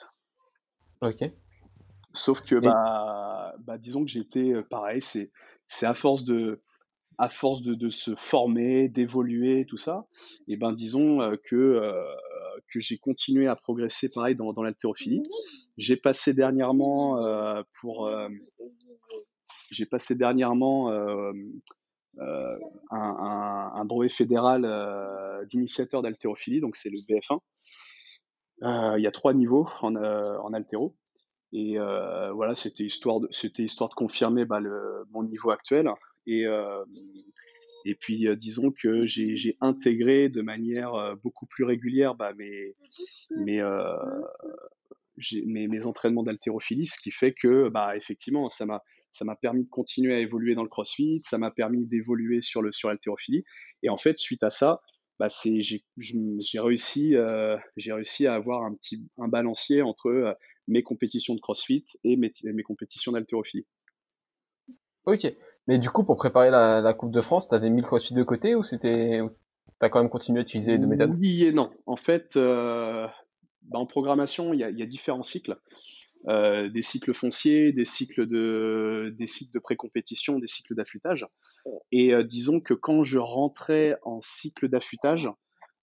Ok. Sauf que, bah, bah, disons que j'ai été pareil, c'est, c'est à force de, à force de, de se former, d'évoluer, tout ça, et ben disons que, que j'ai continué à progresser pareil dans, dans l'haltérophilie. J'ai passé dernièrement pour, j'ai passé dernièrement un, un, brevet fédéral d'initiateur d'haltérophilie, donc c'est le BF1. il y a trois niveaux en, en haltéro. Et euh, voilà, c'était histoire de, c'était histoire de confirmer bah, mon niveau actuel. Et, euh, et puis, euh, disons que j'ai, intégré de manière euh, beaucoup plus régulière bah, mes, mes, mes, mes, entraînements d'haltérophilie, ce qui fait que, bah, effectivement, ça m'a, ça m'a permis de continuer à évoluer dans le crossfit, ça m'a permis d'évoluer sur, le, sur l'haltérophilie. Et en fait, suite à ça, bah c'est j'ai j'ai réussi euh, j'ai réussi à avoir un petit un balancier entre mes compétitions de CrossFit et mes, mes compétitions d'haltérophilie. Ok, mais du coup pour préparer la, la Coupe de France, t'avais mis le CrossFit de côté ou c'était t'as quand même continué à utiliser les deux méthodes? Oui et non. En fait, euh, bah en programmation, il y a, différents cycles. Euh, des cycles fonciers, des cycles de, des cycles de pré-compétition, des cycles d'affûtage. Et euh, disons que quand je rentrais en cycle d'affûtage,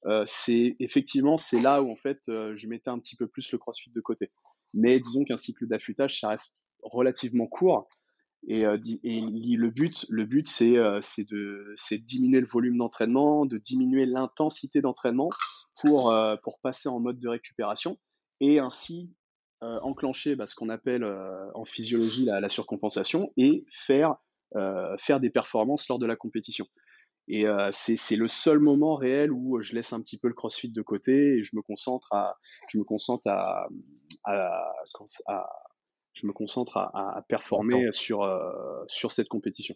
euh, c'est effectivement c'est là où en fait je mettais un petit peu plus le crossfit de côté. Mais disons qu'un cycle d'affûtage, ça reste relativement court. Et, le but, le but c'est de, de diminuer le volume d'entraînement, de diminuer l'intensité d'entraînement pour, pour passer en mode de récupération et ainsi enclencher bah, ce qu'on appelle en physiologie la, la, surcompensation et faire, faire des performances lors de la compétition. Et euh, c'est le seul moment réel où je laisse un petit peu le crossfit de côté et je me concentre à, je me concentre à, à, à je me concentre à, à performer sur, euh, sur cette compétition.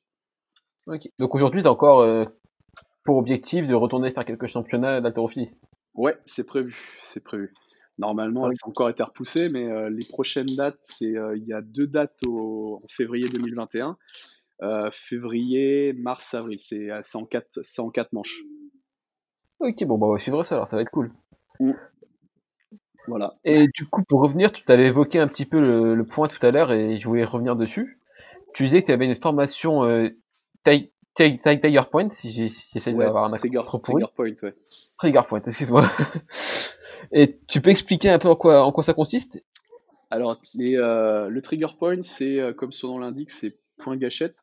Okay. Donc aujourd'hui, tu as encore euh, pour objectif de retourner faire quelques championnats d'haltérophilie? Ouais, c'est prévu, c'est prévu. Normalement, ça a encore été repoussé, mais euh, les prochaines dates, c'est euh, il y a deux dates au, en février 2021 euh, février, mars, avril. C'est en, quatre, en quatre manches. Ok, bon, bah, on va suivre ça alors, ça va être cool. Mm. Voilà. Et du coup, pour revenir, tu t'avais évoqué un petit peu le, le point tout à l'heure et je voulais revenir dessus. Tu disais que tu avais une formation Tiger Point, si j'essaie ouais, d'avoir un trigger, trop trigger Point, ouais. Trigger Point, excuse-moi. <laughs> et tu peux expliquer un peu en quoi, ça consiste? Alors, euh, le Trigger Point, c'est, euh, comme son nom l'indique, c'est point gâchette.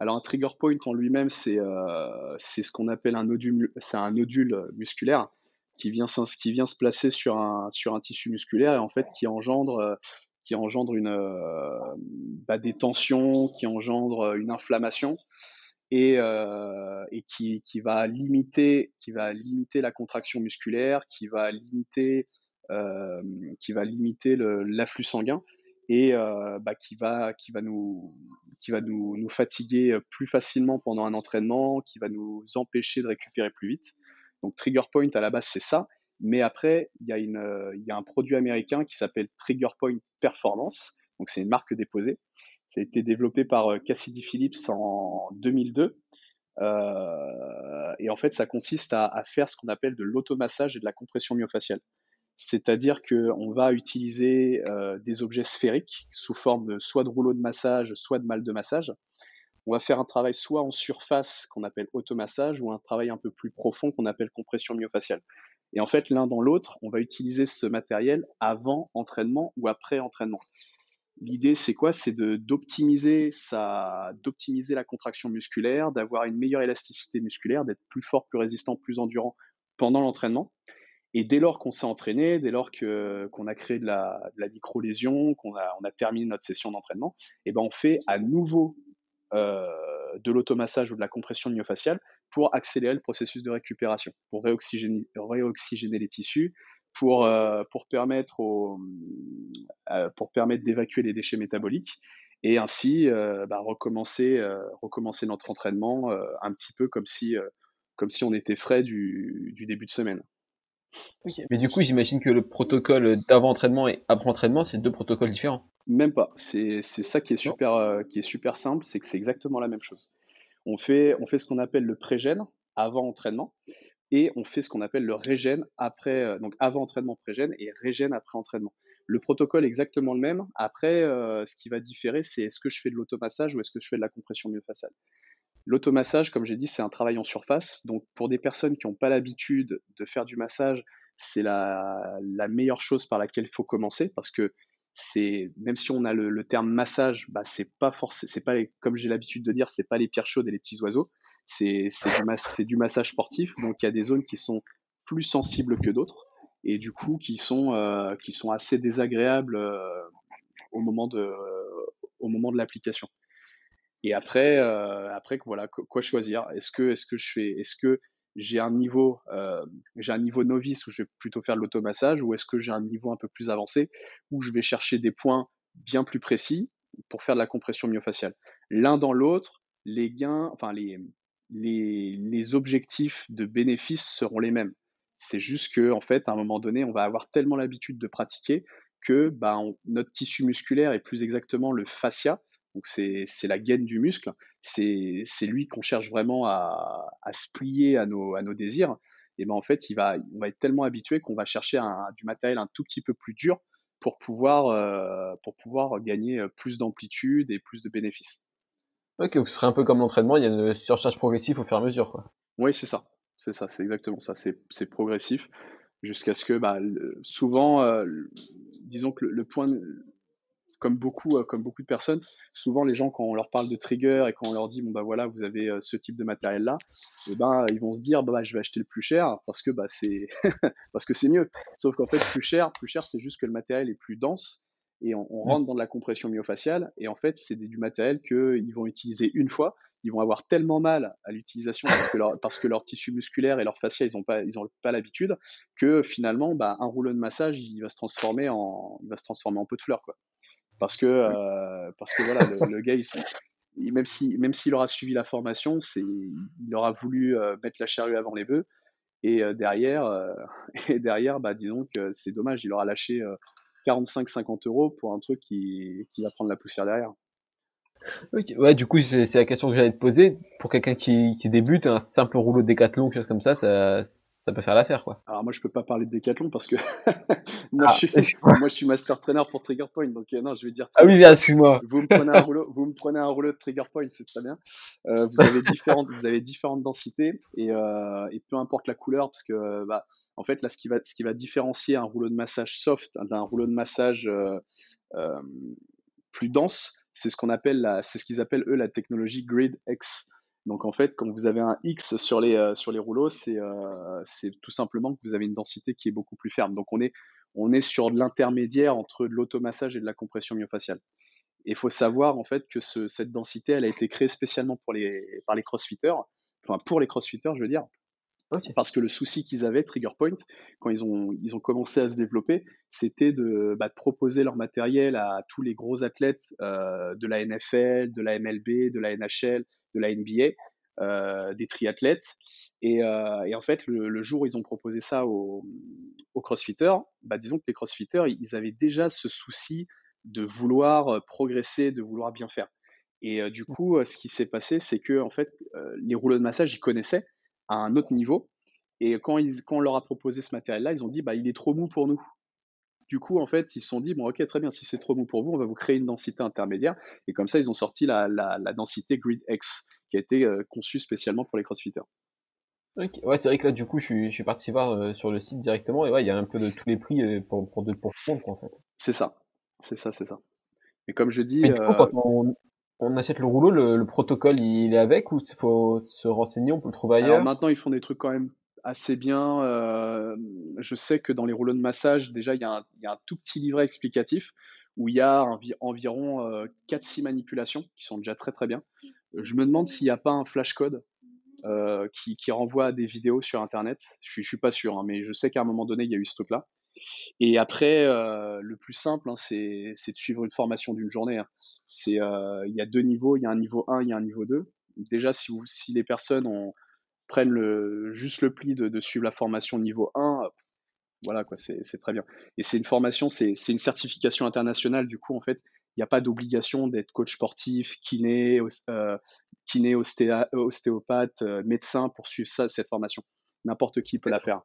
Alors un trigger point en lui-même, c'est euh, ce qu'on appelle un nodule, c'est un nodule musculaire qui vient, qui vient se placer sur un, sur un tissu musculaire et en fait qui engendre, qui engendre une, bah, des tensions, qui engendre une inflammation et, euh, qui, va limiter, qui va limiter la contraction musculaire, qui va limiter, euh, qui va limiter l'afflux sanguin et bah, qui va, qui va, nous, qui va nous, nous, fatiguer plus facilement pendant un entraînement, qui va nous empêcher de récupérer plus vite. Donc Trigger Point à la base c'est ça, mais après il y, a il y a un produit américain qui s'appelle Trigger Point Performance, donc c'est une marque déposée. Ça a été développé par Cassidy Phillips en 2002. Euh, et en fait, ça consiste à, faire ce qu'on appelle de l'automassage et de la compression myofaciale. C'est-à-dire qu'on va utiliser euh, des objets sphériques sous forme soit de rouleau de massage, soit de mal de massage. On va faire un travail soit en surface qu'on appelle automassage ou un travail un peu plus profond qu'on appelle compression myofaciale. Et en fait, l'un dans l'autre, on va utiliser ce matériel avant entraînement ou après entraînement. L'idée, c'est quoi? C'est d'optimiser la contraction musculaire, d'avoir une meilleure élasticité musculaire, d'être plus fort, plus résistant, plus endurant pendant l'entraînement. Et dès lors qu'on s'est entraîné, dès lors qu'on a créé de la, micro-lésion, qu'on a, on a terminé notre session d'entraînement, et eh ben on fait à nouveau euh, de l'automassage ou de la compression myofasciale pour accélérer le processus de récupération, pour réoxygéner les tissus, pour, euh, pour permettre, au, euh, pour permettre d'évacuer les déchets métaboliques et ainsi euh, bah, recommencer, recommencer notre entraînement un petit peu comme si, comme si on était frais du, du début de semaine. Mais du coup, j'imagine que le protocole d'avant-entraînement et après-entraînement, c'est deux protocoles différents. Même pas. C'est ça qui est super, qui est super simple, c'est que c'est exactement la même chose. On fait, on fait ce qu'on appelle le pré-gène avant entraînement et on fait ce qu'on appelle le régène après, euh, donc avant entraînement pré-gène et régène après entraînement. Le protocole est exactement le même. Après, euh, ce qui va différer, c'est est-ce que je fais de l'automassage ou est-ce que je fais de la compression myofasciale. L'automassage, comme j'ai dit, c'est un travail en surface. Donc, pour des personnes qui n'ont pas l'habitude de faire du massage, c'est la, meilleure chose par laquelle il faut commencer parce que c'est même si on a le, terme massage, bah c'est pas forcément, c'est pas comme j'ai l'habitude de dire, c'est pas les pierres chaudes et les petits oiseaux. C'est du, du, massage sportif. Donc, il y a des zones qui sont plus sensibles que d'autres et du coup qui sont euh, qui sont assez désagréables euh, au moment de au moment de l'application. Et après, euh, après voilà, quoi choisir? Est-ce que, est-ce que je fais, est-ce que j'ai un niveau, euh, j'ai un niveau novice où je vais plutôt faire de l'automassage, ou est-ce que j'ai un niveau un peu plus avancé où je vais chercher des points bien plus précis pour faire de la compression myofaciale? L'un dans l'autre, les gains, enfin les, les, objectifs de bénéfice seront les mêmes. C'est juste que, en fait, à un moment donné, on va avoir tellement l'habitude de pratiquer que bah, notre tissu musculaire, et plus exactement le fascia, donc c'est la gaine du muscle, c'est lui qu'on cherche vraiment à, se plier à nos, désirs. Et ben en fait, il va, on va être tellement habitué qu'on va chercher du matériel un tout petit peu plus dur pour pouvoir, euh, pour pouvoir gagner plus d'amplitude et plus de bénéfices. Ok, donc ce serait un peu comme l'entraînement, il y a une surcharge progressive au fur et à mesure. Quoi. Oui, c'est ça. C'est ça, c'est exactement ça. C'est progressif jusqu'à ce que bah, souvent, euh, disons que le, point, comme beaucoup, euh, comme beaucoup de personnes, souvent les gens quand on leur parle de trigger et quand on leur dit bon bah voilà vous avez euh, ce type de matériel là, et eh ben ils vont se dire bah, je vais acheter le plus cher parce que bah <laughs> c'est mieux. Sauf qu'en fait plus cher, plus cher c'est juste que le matériel est plus dense et on, mmh. rentre dans de la compression myofaciale et en fait c'est du matériel qu'ils vont utiliser une fois. Ils vont avoir tellement mal à l'utilisation parce que leur parce que leur tissu musculaire et leur fascia ils ont pas ils ont pas l'habitude que finalement bah, un rouleau de massage il va se transformer en il va se transformer en pot de fleurs quoi parce que euh, parce que voilà le, gars il, même si même s'il aura suivi la formation c'est il aura voulu euh, mettre la charrue avant les bœufs et euh, derrière <laughs> et derrière bah disons que c'est dommage il aura lâché 45-50 euros pour un truc qui, va prendre la poussière derrière Ouais, du coup, c'est la question que j'allais te poser. Pour quelqu'un qui, qui débute, un simple rouleau de décathlon, quelque chose comme ça, ça, ça peut faire l'affaire, quoi. Alors moi, je peux pas parler de décathlon parce que <laughs> moi, je ah, suis, <laughs> moi, je suis master trainer pour Trigger Point, donc euh, non, je vais dire. Ah oui, bien, excuse-moi. Vous me prenez un rouleau, vous me prenez un rouleau de Trigger Point, c'est très bien. Euh, vous avez différentes, vous avez différentes densités et, euh, et peu importe la couleur, parce que bah, en fait, là, ce qui va, ce qui va différencier un rouleau de massage soft d'un rouleau de massage plus dense, c'est ce qu'on appelle la, c'est ce qu'ils appellent eux la technologie Grid X. Donc en fait, quand vous avez un X sur les, euh, sur les rouleaux, euh, c'est tout simplement que vous avez une densité qui est beaucoup plus ferme. Donc on est, on est sur de l'intermédiaire entre de l'automassage et de la compression myofaciale. Et il faut savoir en fait que ce, cette densité, elle a été créée spécialement pour les, par les crossfitters, enfin pour les crossfitters, je veux dire, Parce que le souci qu'ils avaient, Trigger Point, quand ils ont, ils ont commencé à se développer, c'était de, bah, de proposer leur matériel à tous les gros athlètes euh, de la NFL, de la MLB, de la NHL, de la NBA, euh, des triathlètes. Et, euh, et en fait, le, le, jour où ils ont proposé ça aux, aux crossfitters, bah, disons que les crossfitters, ils avaient déjà ce souci de vouloir progresser, de vouloir bien faire. Et du coup, ce qui s'est passé, c'est que en fait, les rouleaux de massage, ils connaissaient à un autre niveau. Et quand, ils, quand on leur a proposé ce matériel-là, ils ont dit, bah, il est trop mou pour nous. Du coup, en fait, ils se sont dit, bon, ok, très bien, si c'est trop mou pour vous, on va vous créer une densité intermédiaire. Et comme ça, ils ont sorti la, la, la densité Grid X, qui a été euh, conçue spécialement pour les crossfitters. Ouais, c'est vrai que là, du coup, je suis, je suis parti voir euh, sur le site directement, et ouais, il y a un peu de tous les prix euh, pour, pour, pour, pour en fait. C'est ça, c'est ça, c'est ça. Et comme je dis. Mais du coup, quand on, on achète le rouleau, le, protocole il est avec ou il faut se renseigner, on peut le trouver ailleurs? Alors maintenant ils font des trucs quand même assez bien. Euh, je sais que dans les rouleaux de massage, déjà il y, a un, tout petit livret explicatif où il y a environ euh, 4-6 manipulations qui sont déjà très très bien. Je me demande s'il n'y a pas un flash code euh, qui, renvoie à des vidéos sur internet. Je ne suis pas sûr, hein, mais je sais qu'à un moment donné il y a eu ce truc là. Et après, euh, le plus simple, hein, c'est de suivre une formation d'une journée. Hein. C'est, euh, il y a deux niveaux, il y a un niveau 1, il y a un niveau 2. Déjà, si, vous, si les personnes ont, prennent le, juste le pli de, de, suivre la formation niveau 1, voilà, quoi, c'est très bien. Et c'est une formation, c'est une certification internationale. Du coup, en fait, il n'y a pas d'obligation d'être coach sportif, kiné, euh, kiné ostéopathe, médecin pour suivre ça, cette formation. N'importe qui peut la faire.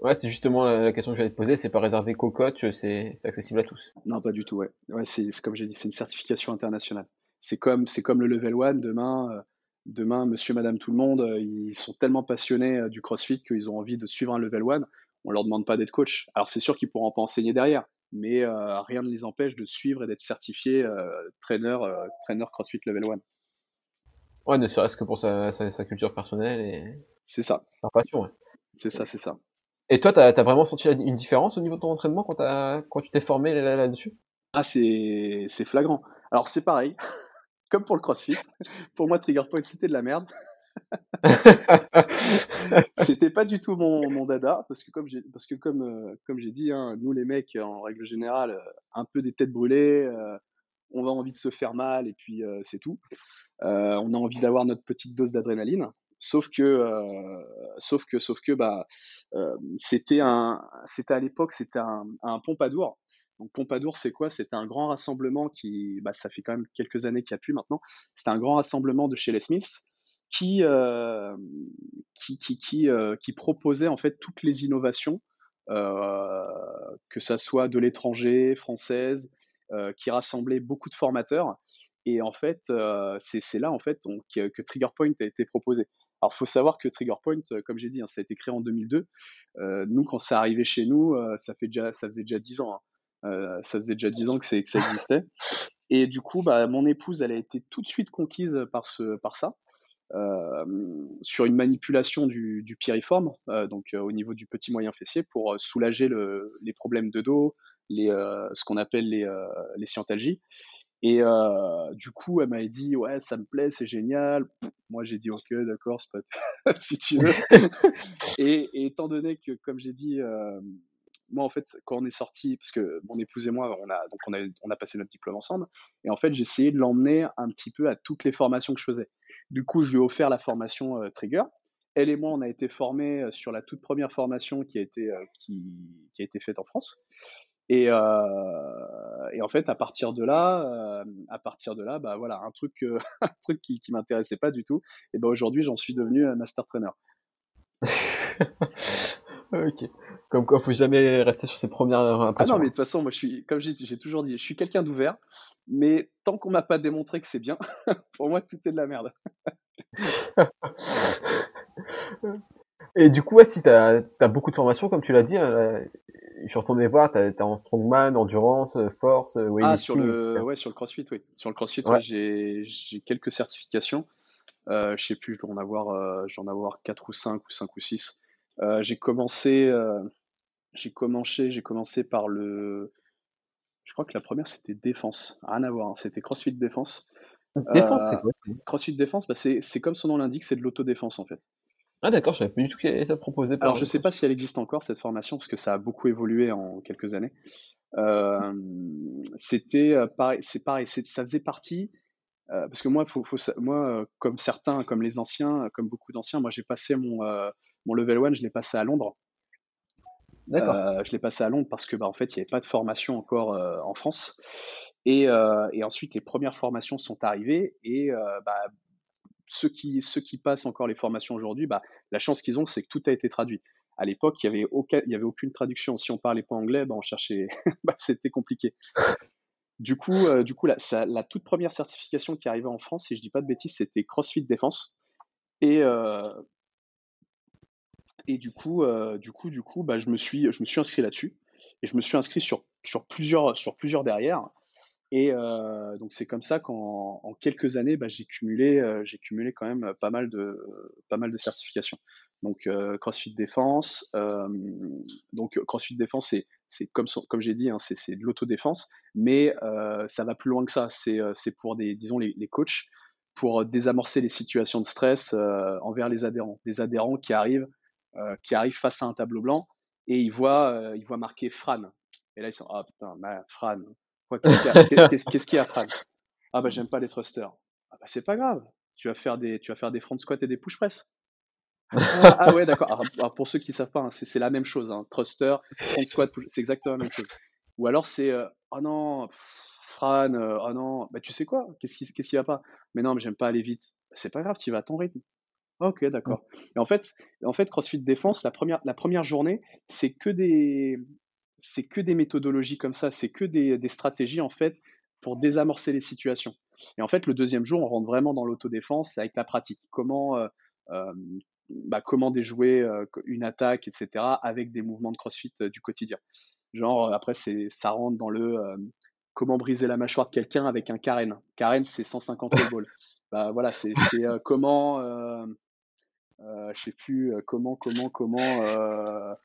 Ouais, c'est justement la question que j'allais te poser, c'est pas réservé qu'aux coachs, c'est accessible à tous. Non, pas du tout, ouais. ouais c'est comme j'ai dit, c'est une certification internationale. C'est comme, c'est comme le level 1, demain, euh, demain, monsieur, madame, tout le monde, euh, ils sont tellement passionnés euh, du CrossFit qu'ils ont envie de suivre un level 1, on leur demande pas d'être coach. Alors c'est sûr qu'ils pourront pas enseigner derrière, mais rien ne les empêche de suivre et d'être certifiés trainer, trainer CrossFit level 1. Ouais, ne serait-ce que pour sa, sa, culture personnelle et. C'est ça. Sa passion, ouais. C'est ça, c'est ça. Et toi, t'as as vraiment senti une différence au niveau de ton entraînement quand, quand tu t'es formé là-dessus? Ah, c'est flagrant. Alors, c'est pareil, <laughs> comme pour le CrossFit. <laughs> Pour moi, Trigger Point, c'était de la merde. <laughs> c'était pas du tout mon, mon, dada parce que comme j'ai parce que comme euh, comme j'ai dit hein, nous les mecs en règle générale euh, un peu des têtes brûlées euh, on a envie de se faire mal et puis c'est tout on a envie d'avoir notre petite dose d'adrénaline Sauf que, euh, sauf que, sauf que, bah, euh, c'était un, c'était à l'époque, c'était un, un, Pompadour. Donc Pompadour, c'est quoi? C'était un grand rassemblement qui, bah, ça fait quand même quelques années qu'il n'y a plus maintenant. C'était un grand rassemblement de chez les Smiths qui, euh, qui, qui, qui, proposait en fait toutes les innovations, que ça soit de l'étranger, française, qui rassemblait beaucoup de formateurs. Et en fait, c'est là en fait que, que Trigger Point a été proposé. Alors, faut savoir que Trigger Point, euh, comme j'ai dit, hein, ça a été créé en 2002. Euh, nous, quand ça arrivé chez nous, euh, ça, fait déjà, ça faisait déjà 10 ans. Hein. ça faisait déjà 10 ans que, ça existait. Et du coup, bah, mon épouse, elle a été tout de suite conquise par, ce, par ça. sur une manipulation du, piriforme, donc au niveau du petit moyen fessier, pour soulager le, les problèmes de dos, les, ce qu'on appelle les, les scientalgies. Et euh, du coup, elle m'avait dit ouais, ça me plaît, c'est génial. Moi, j'ai dit ok, d'accord, c'est pas <laughs> si tu veux. <laughs> et, et, étant donné que, comme j'ai dit, euh, moi en fait, quand on est sorti, parce que mon épouse et moi, on a donc on a on a passé notre diplôme ensemble, et en fait, j'ai essayé de l'emmener un petit peu à toutes les formations que je faisais. Du coup, je lui ai offert la formation euh, Trigger. Elle et moi, on a été formés sur la toute première formation qui a été qui, qui a été faite en France. Et, euh, et, en fait, à partir de là, euh, à partir de là, bah voilà, un truc, euh, <laughs> un truc qui, qui m'intéressait pas du tout. Et ben aujourd'hui, j'en suis devenu un master trainer. <laughs> ok. Comme quoi, faut jamais rester sur ses premières impressions. Ah non, mais de toute façon, moi, je suis, comme j'ai toujours dit, je suis quelqu'un d'ouvert. Mais tant qu'on m'a pas démontré que c'est bien, <laughs> pour moi, tout est de la merde. Et du coup, ouais, si tu as, beaucoup de formations, comme tu l'as dit, hein, je suis retourné voir, tu as, en strongman, endurance, euh, force, euh, weightlifting. Ah, sur le, ouais, sur le crossfit, oui. Sur le crossfit, ouais. j'ai quelques certifications. Euh, je sais plus, je dois en avoir, euh, j'en avoir 4 ou 5 ou 5 ou 6. Euh, j'ai commencé, euh, j'ai commencé, j'ai commencé par le, je crois que la première c'était défense, rien à voir, hein. c'était CrossFit défense. Défense, c'est quoi CrossFit défense, bah, c'est comme son nom l'indique, c'est de l'autodéfense en fait. Ah d'accord, je savais pas du tout qu'elle était proposée par Alors, je sais pas si elle existe encore, cette formation, parce que ça a beaucoup évolué en quelques années. Euh, c'était euh, pareil, c'est pareil, ça faisait partie, euh, parce que moi, faut, faut sa- moi, comme certains, comme les anciens, comme beaucoup d'anciens, moi j'ai passé mon, euh, mon level 1, je l'ai passé à Londres. D'accord. Je l'ai passé à Londres parce que bah, en fait, il n'y avait pas de formation encore en France. Et, et ensuite, les premières formations sont arrivées et bah, ceux qui, passent encore les formations aujourd'hui, bah, la chance qu'ils ont, c'est que tout a été traduit. À l'époque, il n'y avait, aucune traduction. Si on parlait pas anglais, bah, <laughs> bah, c'était compliqué. Du coup, euh, la, toute première certification qui arrivait en France, si je dis pas de bêtises, c'était CrossFit Défense. Et, euh, du coup, euh, je me suis, inscrit là-dessus. Et je me suis inscrit sur plusieurs, sur plusieurs derrière. Et euh, donc c'est comme ça qu'en en quelques années, bah, j'ai cumulé, euh, j'ai cumulé quand même pas mal de, pas mal de certifications. Donc euh, CrossFit Défense, euh, donc CrossFit Défense, c'est, comme, comme j'ai dit, hein, c'est, c'est de l'autodéfense, mais euh, ça va plus loin que ça. C'est, euh, c'est pour des, disons les, les coachs, pour désamorcer les situations de stress euh, envers les adhérents, des adhérents qui arrivent, euh, qui arrivent face à un tableau blanc et ils voient, euh, ils voient marqué Fran. Et là ils sont ah putain, Fran, Qu'est-ce qu'il y a, Qu'est- <laughs> qu'est-ce- qu'est-ce qu'il y a, Fran? Ah bah j'aime pas les thrusters. Ah bah c'est pas grave. Tu vas faire des, tu vas faire des front squats et des push press. Ah, ah ouais, d'accord. Pour ceux qui savent pas, hein, c'est la même chose. Hein. Thruster, front squat, push- c'est exactement la même chose. Ou alors c'est, euh, oh non, pff, Fran, euh, oh non, bah tu sais quoi? Qu'est-ce qui, qu'est-ce qui va pas? Mais non, mais j'aime pas aller vite. C'est pas grave, tu vas à ton rythme. Ok, d'accord. Et en fait, en fait, CrossFit Défense, la première, la première journée, c'est que des, c'est que des méthodologies comme ça, c'est que des, des stratégies en fait pour désamorcer les situations. Et en fait, le deuxième jour, on rentre vraiment dans l'autodéfense avec la pratique. Comment, euh, euh, bah, comment déjouer euh, une attaque, etc., avec des mouvements de CrossFit du quotidien. Genre, après, ça rentre dans le comment briser la mâchoire de quelqu'un avec un Karen. Karen, c'est 150 balls. <laughs> Bah voilà, c'est, comment, euh, je sais plus comment, comment, comment, co-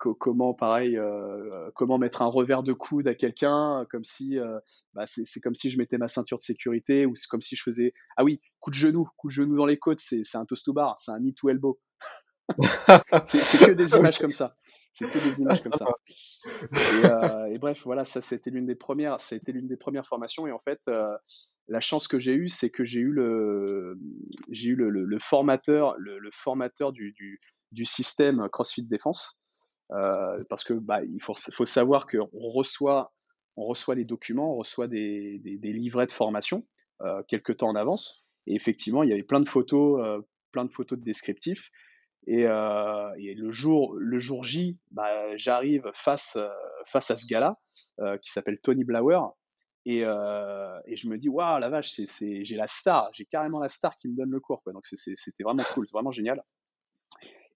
comment, pareil, euh, comment mettre un revers de coude à quelqu'un, euh, comme si, euh, bah, c'est, comme si je mettais ma ceinture de sécurité, ou c'est comme si je faisais, ah oui, coup de genou, coup de genou dans les côtes, c'est, un toast to bar, c'est un knee to elbow. c'est, que des images comme ça. C'est que des images comme ça. Et, euh, et bref, voilà, ça c'était l'une des premières, ça a été l'une des premières formations. Et en fait, euh, la chance que j'ai eue, c'est que j'ai eu le, j'ai eu le, le- le formateur, le, le formateur du, du, du système CrossFit Défense, euh, parce que bah, il faut, savoir qu'on reçoit, on reçoit les documents, on reçoit des, livrets de formation euh, quelques temps en avance. Et effectivement, il y avait plein de photos, euh, plein de photos de descriptifs. Et, euh, le jour, le jour J, bah, j'arrive face, euh, à ce gars-là euh, qui s'appelle Tony Blauer. Et, euh, je me dis, waouh, la vache, j'ai la star, j'ai carrément la star qui me donne le cours. Donc c'était vraiment cool, c'est vraiment génial.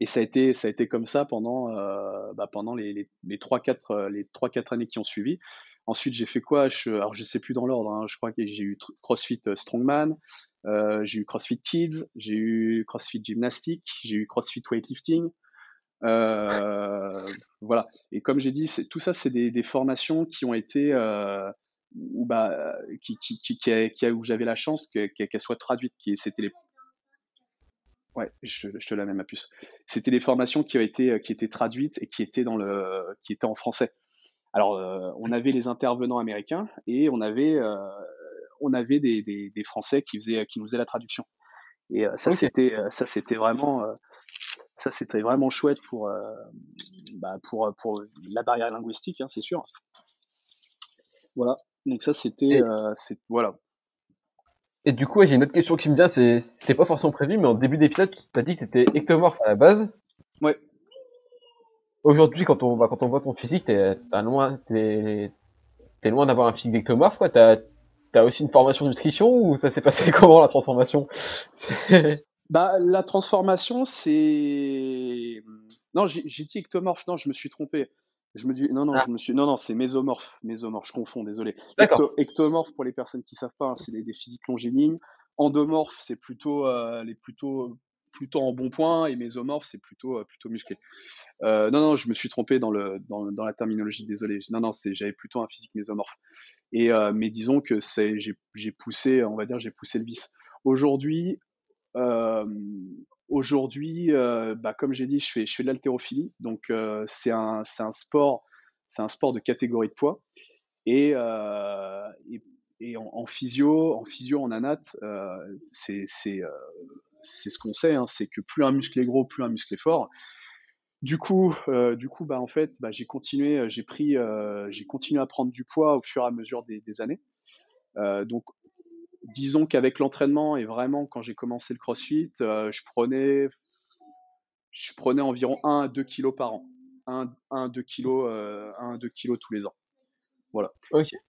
Et ça a été, ça a été comme ça pendant, euh, bah, pendant les, les, les 3-4 les 3-4 années qui ont suivi. Ensuite, j'ai fait quoi? Alors, je sais plus dans l'ordre. Hein, je crois que j'ai eu CrossFit Strongman, euh, j'ai eu CrossFit Kids, j'ai eu CrossFit Gymnastique, j'ai eu CrossFit Weightlifting. Euh, voilà. Et comme j'ai dit, tout ça, c'est des, formations qui ont été, euh, où, bah, qui, qui, qui, qui, a, où j'avais la chance que, qu'elles soient traduites. C'était les Ouais, je, je te la mets ma puce. C'était les formations qui ont été qui étaient traduites et qui étaient dans le qui étaient en français. Alors euh, on avait les intervenants américains et on avait euh, on avait des, des, des, Français qui faisaient qui nous faisaient la traduction. Et euh, ça okay. c'était ça c'était vraiment ça c'était vraiment chouette pour bah, pour pour la barrière linguistique hein, c'est sûr. Voilà. Donc ça c'était c'est voilà. Et du coup, j'ai une autre question qui me vient, c'est, c'était pas forcément prévu, mais en début d'épisode, tu t'as dit que t'étais ectomorphe à la base. Ouais. Aujourd'hui, quand on, bah, quand on voit ton physique, t'es, t'es loin, t'es, t'es loin d'avoir un physique d'ectomorphe, quoi. T'as, t'as aussi une formation nutrition ou ça s'est passé <laughs> comment la transformation? <laughs> Bah, la transformation, c'est, non, j'ai, j'ai dit ectomorphe, non, je me suis trompé. Je me dis non non, ah. je me suis non non, c'est mésomorphe, mésomorphe, je confonds, désolé. Ecto, ectomorphe pour les personnes qui savent pas, hein, c'est des, des, physiques longiligne. Endomorphe, c'est plutôt euh, les plutôt plutôt en bon point et mésomorphe, c'est plutôt euh, plutôt musclé. Euh, non non, je me suis trompé dans le dans, dans la terminologie, désolé. Non non, c'est j'avais plutôt un physique mésomorphe. Et mais disons que c'est j'ai j'ai poussé, on va dire, j'ai poussé le vice. Aujourd'hui, aujourd'hui, bah, comme j'ai dit, je fais, de l'haltérophilie. Donc, c'est un, sport, de catégorie de poids. Et, en, physio, en physio, en anat, c'est ce qu'on sait, hein, c'est que plus un muscle est gros, plus un muscle est fort. Du coup, du coup, bah en fait, bah, j'ai continué, j'ai continué à prendre du poids au fur et à mesure des, années. Donc, disons qu'avec l'entraînement et vraiment quand j'ai commencé le CrossFit, euh, je prenais, je prenais environ 1 à 2 kilos par an, 1 à 2 kilos, 1 à 2 kilos tous les ans. Voilà.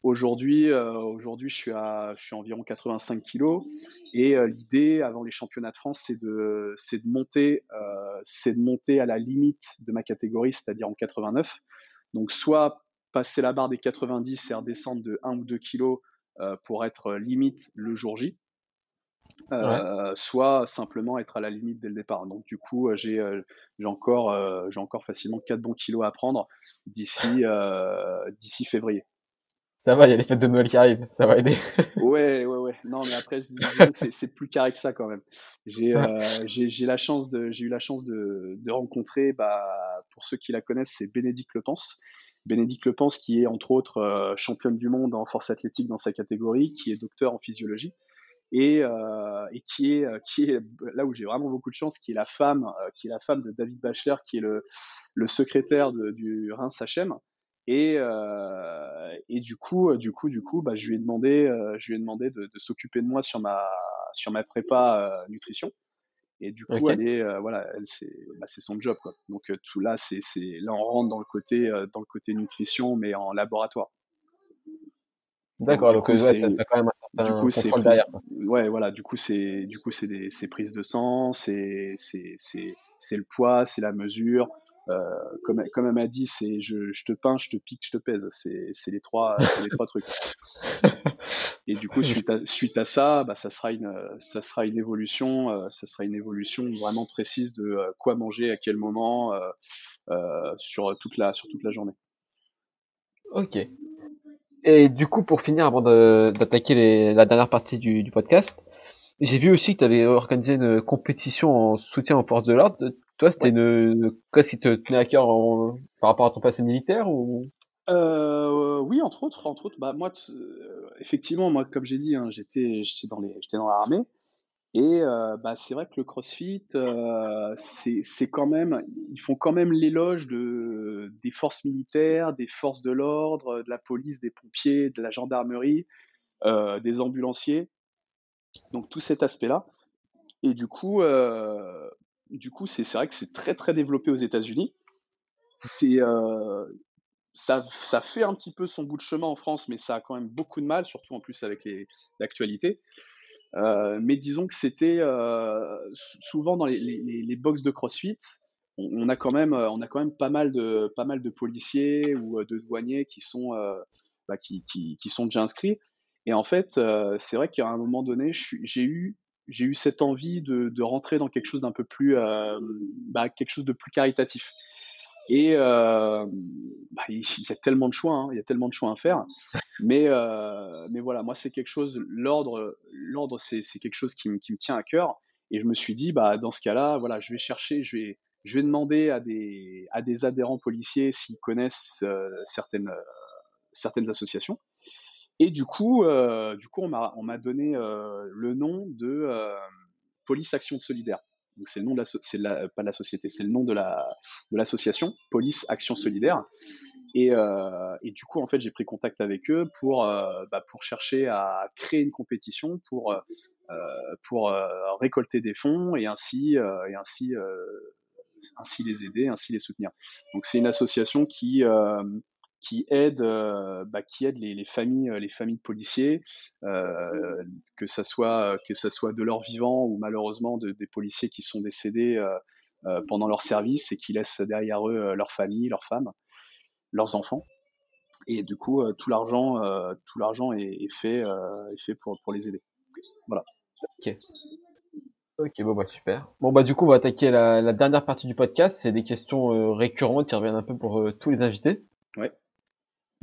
Aujourd'hui, euh, aujourd'hui, je suis à, je suis environ 85 kilos. Et euh, l'idée, avant les championnats de France, c'est de, c'est de monter, euh, c'est de monter à la limite de ma catégorie, c'est-à-dire en 89. Donc, soit passer la barre des 90 et redescendre de 1 ou 2 kilos pour être limite le jour J. soit simplement être à la limite dès le départ. Donc du coup, j'ai j'ai encore j'ai encore facilement 4 bons kilos à prendre d'ici d'ici février. Ça va, il y a les fêtes de Noël qui arrivent, ça va aider. <laughs> ouais, ouais, ouais. Non, mais après, c'est plus carré que ça quand même. J'ai euh, j'ai la chance de, j'ai eu la chance de, de rencontrer, bah, pour ceux qui la connaissent, c'est Bénédicte Lepence. Bénédicte Lepence, qui est entre autres euh, championne du monde en force athlétique dans sa catégorie, qui est docteur en physiologie et, euh, et qui est qui est là où j'ai vraiment beaucoup de chance, qui est la femme, qui est la femme de David Bachler, qui est le, le secrétaire du Reims HM et, euh, et du coup, euh, du coup, du coup, bah, je lui ai demandé, euh, je lui ai demandé de, de s'occuper de moi sur ma, sur ma prépa euh, nutrition. Et du coup, elle est, euh, voilà, elle c'est, bah, c'est son job, quoi. Donc tout là, c'est, c'est, là on rentre dans le côté, dans le côté nutrition, mais en laboratoire. D'accord, donc, donc ouais, ça fait quand même un certain du coup, contrôle derrière. Ouais, voilà, du coup c'est, du coup c'est des, c'est prises de sang, c'est, c'est, c'est, c'est le poids, c'est la mesure, euh, comme, comme elle m'a dit, c'est je, je, te peins, je te pique, je te pèse. C'est les trois, les trois trucs. <laughs> Et du coup, suite à, suite à ça, bah, ça sera une, ça sera une évolution, euh, ça sera une évolution vraiment précise de euh, quoi manger à quel moment euh, euh, sur toute la, sur toute la journée. Ok. Et du coup, pour finir, avant d'attaquer la dernière partie du, du podcast, j'ai vu aussi que tu avais organisé une compétition en soutien aux forces de l'ordre. Toi, c'était une, ce qui te tenait à cœur en, par rapport à ton passé militaire ou? Euh, Oui, entre autres, entre autres. Bah moi, euh, effectivement, moi, comme j'ai dit, hein, j'étais, j'étais dans les, j'étais dans l'armée. Et euh, bah, c'est vrai que le CrossFit, euh, c'est quand même, ils font quand même l'éloge de des forces militaires, des forces de l'ordre, de la police, des pompiers, de la gendarmerie, euh, des ambulanciers. Donc tout cet aspect-là. Et du coup, euh, du coup, c'est vrai que c'est très très développé aux États-Unis. C'est euh, ça, ça fait un petit peu son bout de chemin en France, mais ça a quand même beaucoup de mal, surtout en plus avec l'actualité. Euh, mais disons que c'était euh, souvent dans les, les, box de CrossFit, on, a quand même, on a quand même pas mal de, pas mal de policiers ou de douaniers qui sont, bah, qui, qui, qui, sont déjà inscrits. Et en fait, c'est vrai qu'à un moment donné, j'ai eu j'ai eu cette envie de, de, rentrer dans quelque chose d'un peu plus, euh, bah, quelque chose de plus caritatif. Et euh, bah, il y a tellement de choix, hein, il y a tellement de choix à faire. Mais, euh, mais voilà, moi c'est quelque chose, l'ordre, c'est, quelque chose qui, qui me tient à cœur. Et je me suis dit, bah dans ce cas-là, voilà, je vais chercher, je vais, je vais demander à des, à des adhérents policiers s'ils connaissent certaines, certaines associations. Et du coup, euh, du coup, on m'a on m'a donné euh, le nom de euh, Police Action Solidaire. Donc c'est le nom de la, c'est la, pas la société, c'est le nom de la de l'association Police Action Solidaire. Et, euh, et du coup, en fait, j'ai pris contact avec eux pour euh, bah, pour chercher à créer une compétition pour euh, pour récolter des fonds et ainsi et ainsi ainsi les aider, ainsi les soutenir. Donc c'est une association qui qui aide, euh, bah, qui aide les, les, familles, les familles de policiers, euh, que ça soit que ça soit de leur vivant ou malheureusement de, des policiers qui sont décédés euh, pendant leur service et qui laissent derrière eux leur famille, leurs femmes, leurs enfants. Et du coup, tout l'argent, tout l'argent est, est, fait, est fait pour, pour les aider. Voilà. Ok. Ok, bon bah super. Bon bah du coup on va attaquer la, la dernière partie du podcast. C'est des questions euh, récurrentes qui reviennent un peu pour euh, tous les invités. Ouais.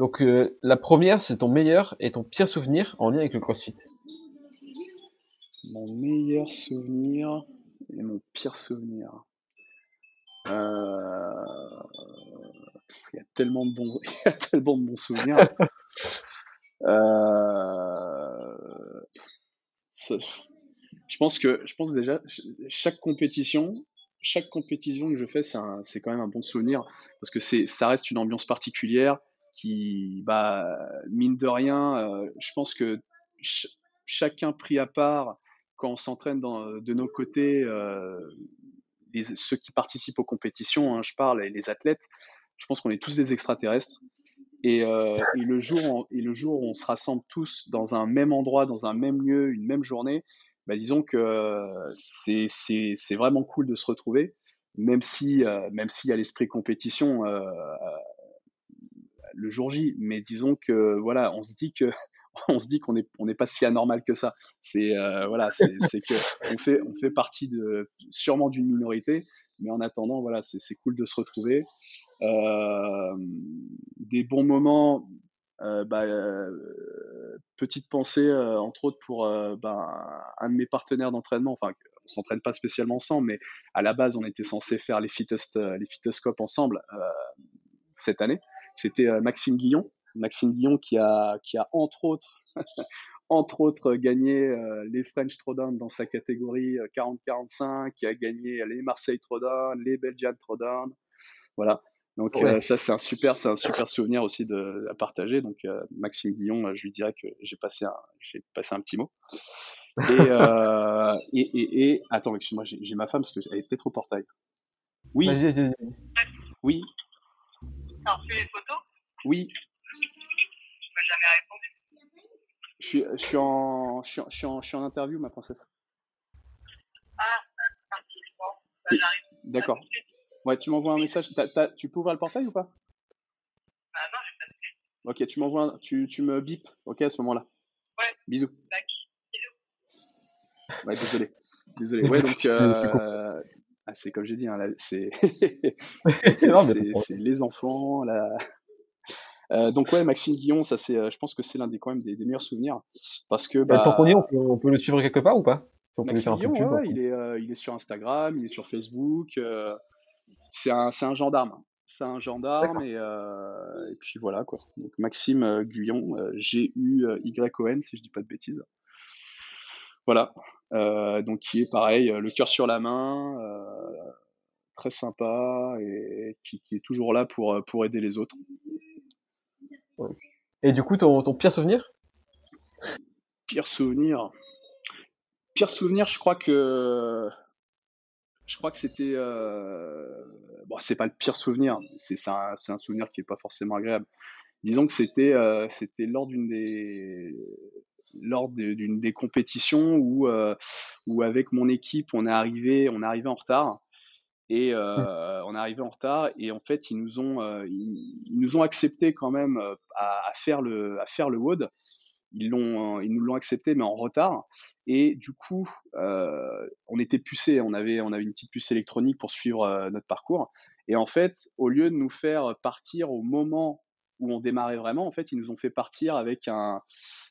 Donc euh, la première, c'est ton meilleur et ton pire souvenir en lien avec le CrossFit. Mon meilleur souvenir et mon pire souvenir. Euh, il y a tellement de bons, <laughs> il y a tellement de bons souvenirs. <laughs> Euh, je pense que, je pense déjà, chaque compétition, chaque compétition que je fais, c'est quand même un bon souvenir parce que ça reste une ambiance particulière qui, bah, mine de rien, euh, je pense que chacun pris à part, quand on s'entraîne de nos côtés, euh, ceux qui participent aux compétitions, hein, je parle, et les athlètes, je pense qu'on est tous des extraterrestres. Et, euh, et, le jour, et le jour où on se rassemble tous dans un même endroit, dans un même lieu, une même journée, bah, disons que c'est, vraiment cool de se retrouver, même si euh, même y a l'esprit compétition euh, le jour J. Mais disons que voilà, on se dit que <laughs> on se dit qu'on n'est pas si anormal que ça. C'est euh, voilà, c'est, que on fait on fait partie de sûrement d'une minorité, mais en attendant voilà, c'est, cool de se retrouver. Euh, des bons moments. Euh, bah, euh, petite pensée, entre autres, pour bah, un de mes partenaires d'entraînement, enfin, on s'entraîne pas spécialement ensemble, mais à la base, on était censé faire les, les fitoscopes ensemble cette année. C'était Maxime Guillon. Maxime Guillon qui a, qui a entre autres, <laughs> entre autres gagné les French Throwdown dans sa catégorie 40-45, qui a gagné les Marseille Throwdown, les Belgian Throwdown. Voilà. Donc euh, ça c'est un super c'est un super souvenir aussi de, à partager. Donc euh, Maxime Guillon, euh, je lui dirais que j'ai passé un j'ai passé un petit mot. Et, euh, <laughs> et, et, et, attends, excuse-moi, j'ai ma femme parce qu'elle est peut-être au portail. Oui. Vas-y, vas-y. Oui. T'as reçu les photos Oui. Tu m'as jamais répondu. Je suis, je suis en je suis, je suis en je suis en interview ma princesse. Ah, parti, bon, bah, j'arrive. D'accord. Ouais, tu m'envoies un message. T'as- t'as- tu peux ouvrir le portail ou pas? Ah non, j'ai pas de Ok, tu m'envoies, un- tu, tu me bip, ok, à ce moment-là. Ouais. Bisous. Tac. Ouais, désolé. Désolé. Ouais, <laughs> donc, euh, ah, c'est comme j'ai dit, hein, <laughs> <laughs> c'est, les enfants, là. <laughs> Euh, donc ouais, Maxime Guillon, ça c'est, euh, je pense que c'est l'un des quand même des, des meilleurs souvenirs parce que Bah, bah, tant qu'on y est, on peut, on peut le suivre quelque part ou pas? On Maxime Guillon, ouais, il est, euh, il est sur Instagram, il est sur Facebook. euh, c'est un, c'est un gendarme. C'est un gendarme et, euh, et puis voilà quoi. Donc Maxime euh, Guyon, euh, G-U-Y-O-N si je dis pas de bêtises. Voilà. Euh, donc qui est pareil, euh, le cœur sur la main, euh, très sympa et qui, qui est toujours là pour, pour aider les autres. Et du coup, ton, ton pire souvenir? Pire souvenir. Pire souvenir, je crois que je crois que c'était euh... bon, c'est pas le pire souvenir, c'est un, un souvenir qui est pas forcément agréable. Disons que c'était euh, c'était lors d'une des lors d'une des compétitions où euh, où avec mon équipe on est arrivé on est arrivé en retard. Et euh, on est arrivé en retard et en fait ils nous ont euh, ils, ils nous ont accepté quand même à, à faire le à faire le WOD. Ils l'ont ils nous l'ont accepté mais en retard. Et du coup euh, on était pucés. On avait on avait une petite puce électronique pour suivre notre parcours. Et en fait au lieu de nous faire partir au moment où on démarrait vraiment en fait ils nous ont fait partir avec un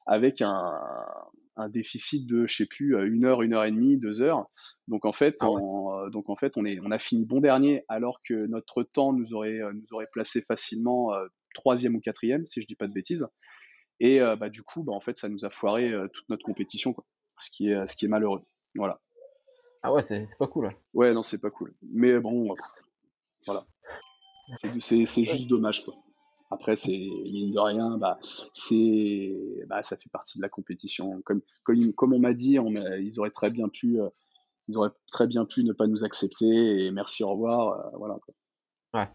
avec un, un déficit de je sais plus euh, une heure une heure et demie deux heures donc en fait Ah ouais. on, euh, donc en fait on est on a fini bon dernier alors que notre temps nous aurait euh, nous aurait placé facilement euh, troisième ou quatrième si je dis pas de bêtises et euh, bah, du coup, bah, en fait, ça nous a foiré euh, toute notre compétition, quoi. Ce qui est, ce qui est malheureux. Voilà. Ah ouais, c'est pas cool. ouais. Ouais, non, c'est pas cool. Mais bon, voilà. C'est juste dommage, quoi. Après, c'est mine de rien, bah, c'est, bah, ça fait partie de la compétition. Comme, comme, comme on m'a dit, on ils auraient très bien pu, euh, ils auraient très bien pu ne pas nous accepter et merci, au revoir, euh, voilà. quoi.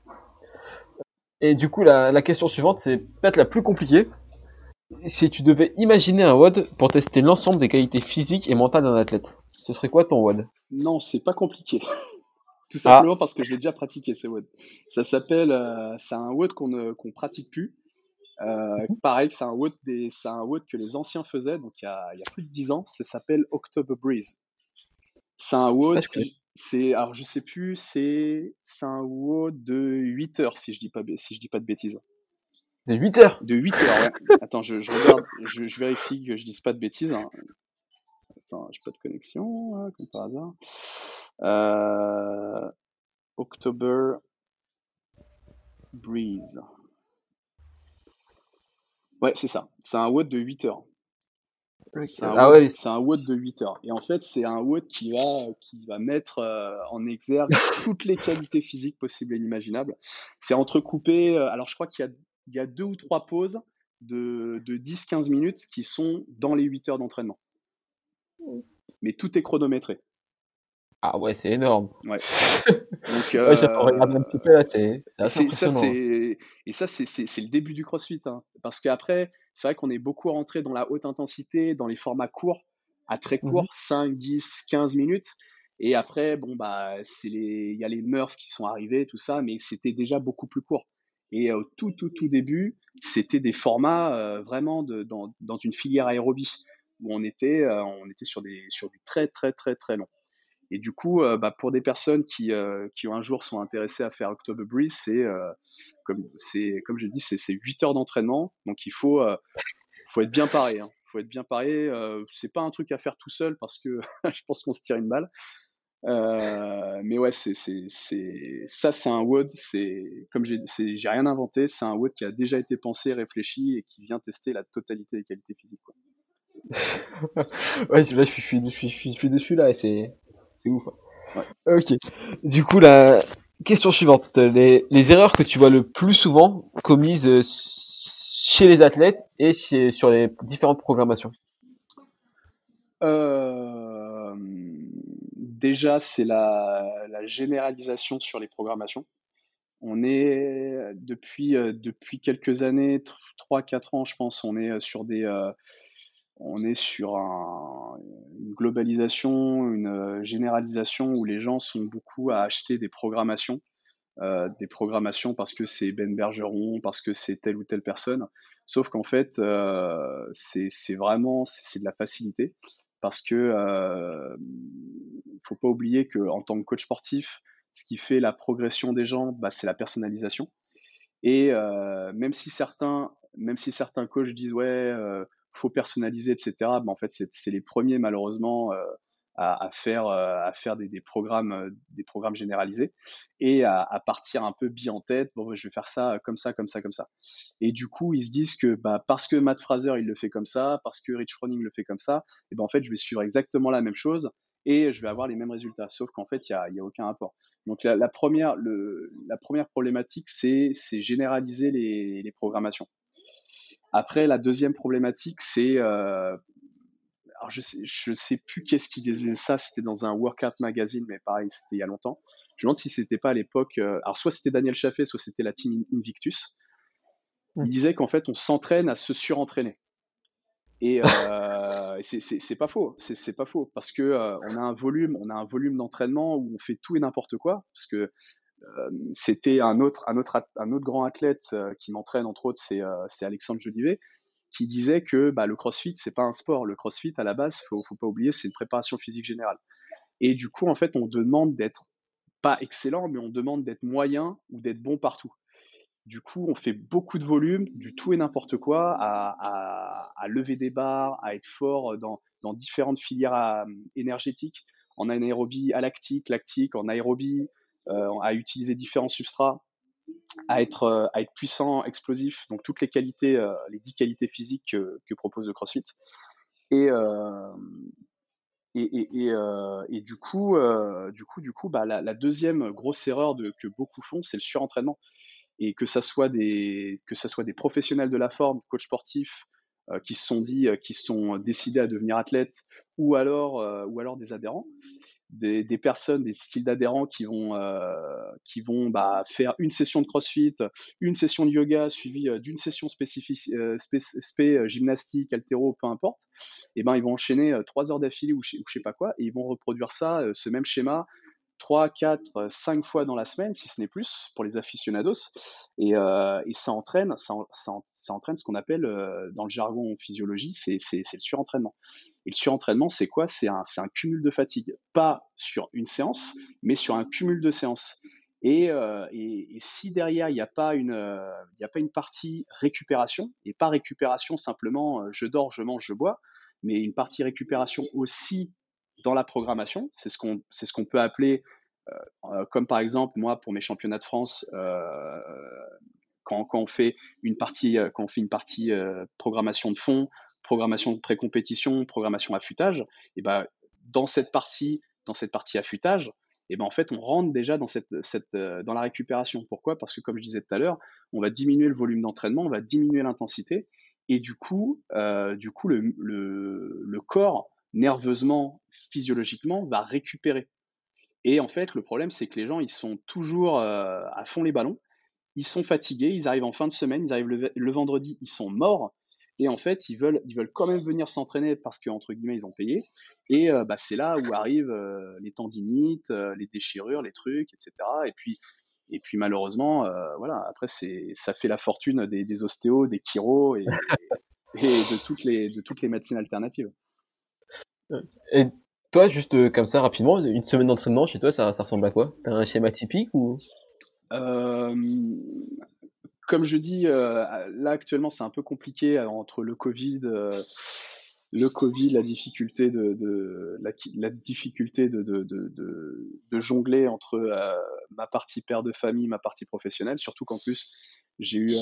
Et du coup, la, la question suivante, c'est peut-être la plus compliquée. Si tu devais imaginer un WOD pour tester l'ensemble des qualités physiques et mentales d'un athlète, ce serait quoi ton WOD? Non, c'est pas compliqué. Tout Ah. simplement parce que je l'ai déjà pratiqué ce WOD. Ça s'appelle, euh, c'est un WOD qu'on ne qu'on pratique plus. Euh, pareil, c'est un WOD des, c'est un WOD que les anciens faisaient, donc il y a, il y a plus de 10 ans. Ça s'appelle October Breeze. C'est un WOD, Ah, c'est, alors je sais plus, c'est, c'est un WOD de 8 heures si je dis pas, si je dis pas de bêtises. De 8 heures? De 8 heures, ouais. <laughs> Attends, je, je regarde, je, je vérifie que je dise pas de bêtises. hein. Attends, j'ai pas de connexion, hein, comme par hasard. Euh, October Breeze. Ouais, c'est ça. C'est un WOD de 8 heures. C'est un, Ah WOD, ouais, c'est un WOD de 8 heures. Et en fait, c'est un WOD qui va, qui va mettre euh, en exergue <laughs> toutes les qualités physiques possibles et inimaginables. C'est entrecoupé. euh, alors, je crois qu'il y a, il y a deux ou trois pauses de, de 10-15 minutes qui sont dans les 8 heures d'entraînement. Mais tout est chronométré. Ah ouais, c'est énorme. Ouais. <laughs> Donc, Ouais, euh, regardé un petit peu là, c'est assez ça, impressionnant. c'est et ça, c'est le début du CrossFit, hein. Parce qu'après, c'est vrai qu'on est beaucoup rentré dans la haute intensité, dans les formats courts, à très Mhm. courts, 5, 10, 15 minutes. Et après, bon, bah, c'est les, il y a les Murphs qui sont arrivés, tout ça, mais c'était déjà beaucoup plus court. Et au tout, tout, tout début, c'était des formats euh, vraiment de, dans, dans une filière aérobie, où on était, euh, on était sur, des, sur du très, très, très, très long. Et du coup, euh, bah, pour des personnes qui, euh, qui un jour sont intéressées à faire October Breeze, c'est euh, comme je dis, c'est c'est 8 heures d'entraînement, donc il faut euh, faut être bien paré. Hein. Faut être bien paré. C'est pas un truc à faire tout seul parce que <laughs> je pense qu'on se tire une balle. Mais ouais, ça, c'est un WOD. C'est comme j'ai rien inventé. C'est un WOD qui a déjà été pensé, réfléchi et qui vient tester la totalité des qualités physiques. Quoi. <laughs> Ouais, là, je suis, je dessus là, c'est, c'est ouf. Ouais. Ok. Du coup, la question suivante. Les, les erreurs que tu vois le plus souvent commises euh, chez les athlètes et chez, sur les différentes programmations. Euh, déjà, c'est la, la généralisation sur les programmations. On est depuis, euh, depuis quelques années, 3-4 ans, je pense, on est sur des, on est sur un- une globalisation, une euh, généralisation où les gens sont beaucoup à acheter des programmations, euh, des programmations parce que c'est Ben Bergeron, parce que c'est telle ou telle personne. Sauf qu'en fait, euh, c'est vraiment c'est de la facilité parce que euh, faut pas oublier que en tant que coach sportif, ce qui fait la progression des gens, bah, c'est la personnalisation. Et même si certains, même si certains coachs disent ouais, faut personnaliser, etc. bah, en fait, c'est les premiers malheureusement euh, à, faire euh, à faire des, programmes euh, des programmes généralisés et à, partir un peu bi en tête. Bon, je vais faire ça comme ça, comme ça, comme ça. Et du coup, ils se disent que bah, parce que Matt Fraser il le fait comme ça, parce que Rich Froning le fait comme ça, et ben en fait, je vais suivre exactement la même chose et je vais avoir les mêmes résultats. Sauf qu'en fait, il y a, y a aucun rapport. Donc la, première, la première problématique, c'est généraliser les programmations. Après, la deuxième problématique, c'est euh, alors je sais, je sais plus qu'est-ce qui disait ça, c'était dans un workout magazine, mais pareil, c'était il y a longtemps. Je me demande si c'était pas à l'époque, euh, alors soit c'était Daniel Chaffet, soit c'était la team Invictus. Il disait qu'en fait, on s'entraîne à se surentraîner. Et, euh, <laughs> c'est- pas faux, c'est pas faux, parce que euh, on a un volume, on a un volume d'entraînement où on fait tout et n'importe quoi, parce que c'était un autre, un autre, un autre grand athlète euh, qui m'entraîne entre autres, c'est euh, c'est Alexandre Jolivet, qui disait que bah, le CrossFit c'est pas un sport, le CrossFit à la base, faut, faut pas oublier, c'est une préparation physique générale. Et du coup, en fait, on demande d'être pas excellent, mais on demande d'être moyen ou d'être bon partout. Du coup, on fait beaucoup de volume, du tout et n'importe quoi, à, à- à lever des barres, à être fort dans, dans différentes filières à- énergétiques, en anaérobie alactique, lactique, en aérobie, euh, à utiliser différents substrats, à être, euh, à être puissant, explosif, donc toutes les qualités, euh, les dix qualités physiques que, propose le CrossFit. Et, euh, euh, du coup, euh, du coup, du coup, bah, la, la deuxième grosse erreur que beaucoup font, c'est le surentraînement et que ça soit des professionnels de la forme, coachs sportifs euh, qui se sont dit, euh, qui sont décidés à devenir athlètes, euh, ou alors des adhérents, des, des personnes, des styles d'adhérents qui vont euh, qui vont bah, faire une session de CrossFit, une session de yoga suivie euh, d'une session spécifique euh, gymnastique, haltéro, peu importe. Et ben ils vont enchaîner trois heures d'affilée ou, je- ou je sais pas quoi, et ils vont reproduire ça, ce même schéma 3, 4, 5 fois dans la semaine, si ce n'est plus, pour les aficionados. Et, euh, et ça entraîne, ça, ça, ça entraîne ce qu'on appelle, euh, dans le jargon en physiologie, c'est le surentraînement. Et le surentraînement, c'est quoi? C'est un, un cumul de fatigue. Pas sur une séance, mais sur un cumul de séances. Et, euh, et, si derrière, il n'y a, pas a pas une partie récupération, et pas récupération simplement je dors, je mange, je bois, mais une partie récupération aussi dans la programmation. C'est ce qu'on ce qu'on peut appeler, euh, comme par exemple moi pour mes championnats de France, euh, quand, on fait une partie quand on fait une partie programmation de fond, programmation de pré-compétition, programmation affûtage, et ben dans cette partie dans cette partie affûtage, et ben en fait on rentre déjà dans cette, cette dans la récupération. Pourquoi? Parce que comme je disais tout à l'heure, on va diminuer le volume d'entraînement, on va diminuer l'intensité, et du coup, euh, du coup le, le, le, corps, nerveusement, physiologiquement, va récupérer. Et en fait, le problème, c'est que les gens, ils sont toujours euh, à fond les ballons, ils sont fatigués, ils arrivent en fin de semaine, ils arrivent le, vendredi, ils sont morts, et en fait, ils veulent, ils veulent quand même venir s'entraîner parce qu'entre guillemets, ils ont payé. Et euh, bah, c'est là où arrivent euh, les tendinites, les déchirures, les trucs, etc. Et puis, et puis malheureusement, voilà, après c'est, ça fait la fortune des, des ostéos, des chiros et, et, de toutes les, de toutes les médecines alternatives. Et toi, juste euh, comme ça rapidement, une semaine d'entraînement chez toi, ça, ressemble à quoi? T'as un schéma typique ou? Euh, Comme je dis, euh, là actuellement c'est un peu compliqué entre le Covid le Covid, la difficulté de, la, difficulté de, jongler entre ma partie père de famille, ma partie professionnelle, surtout qu'en plus j'ai eu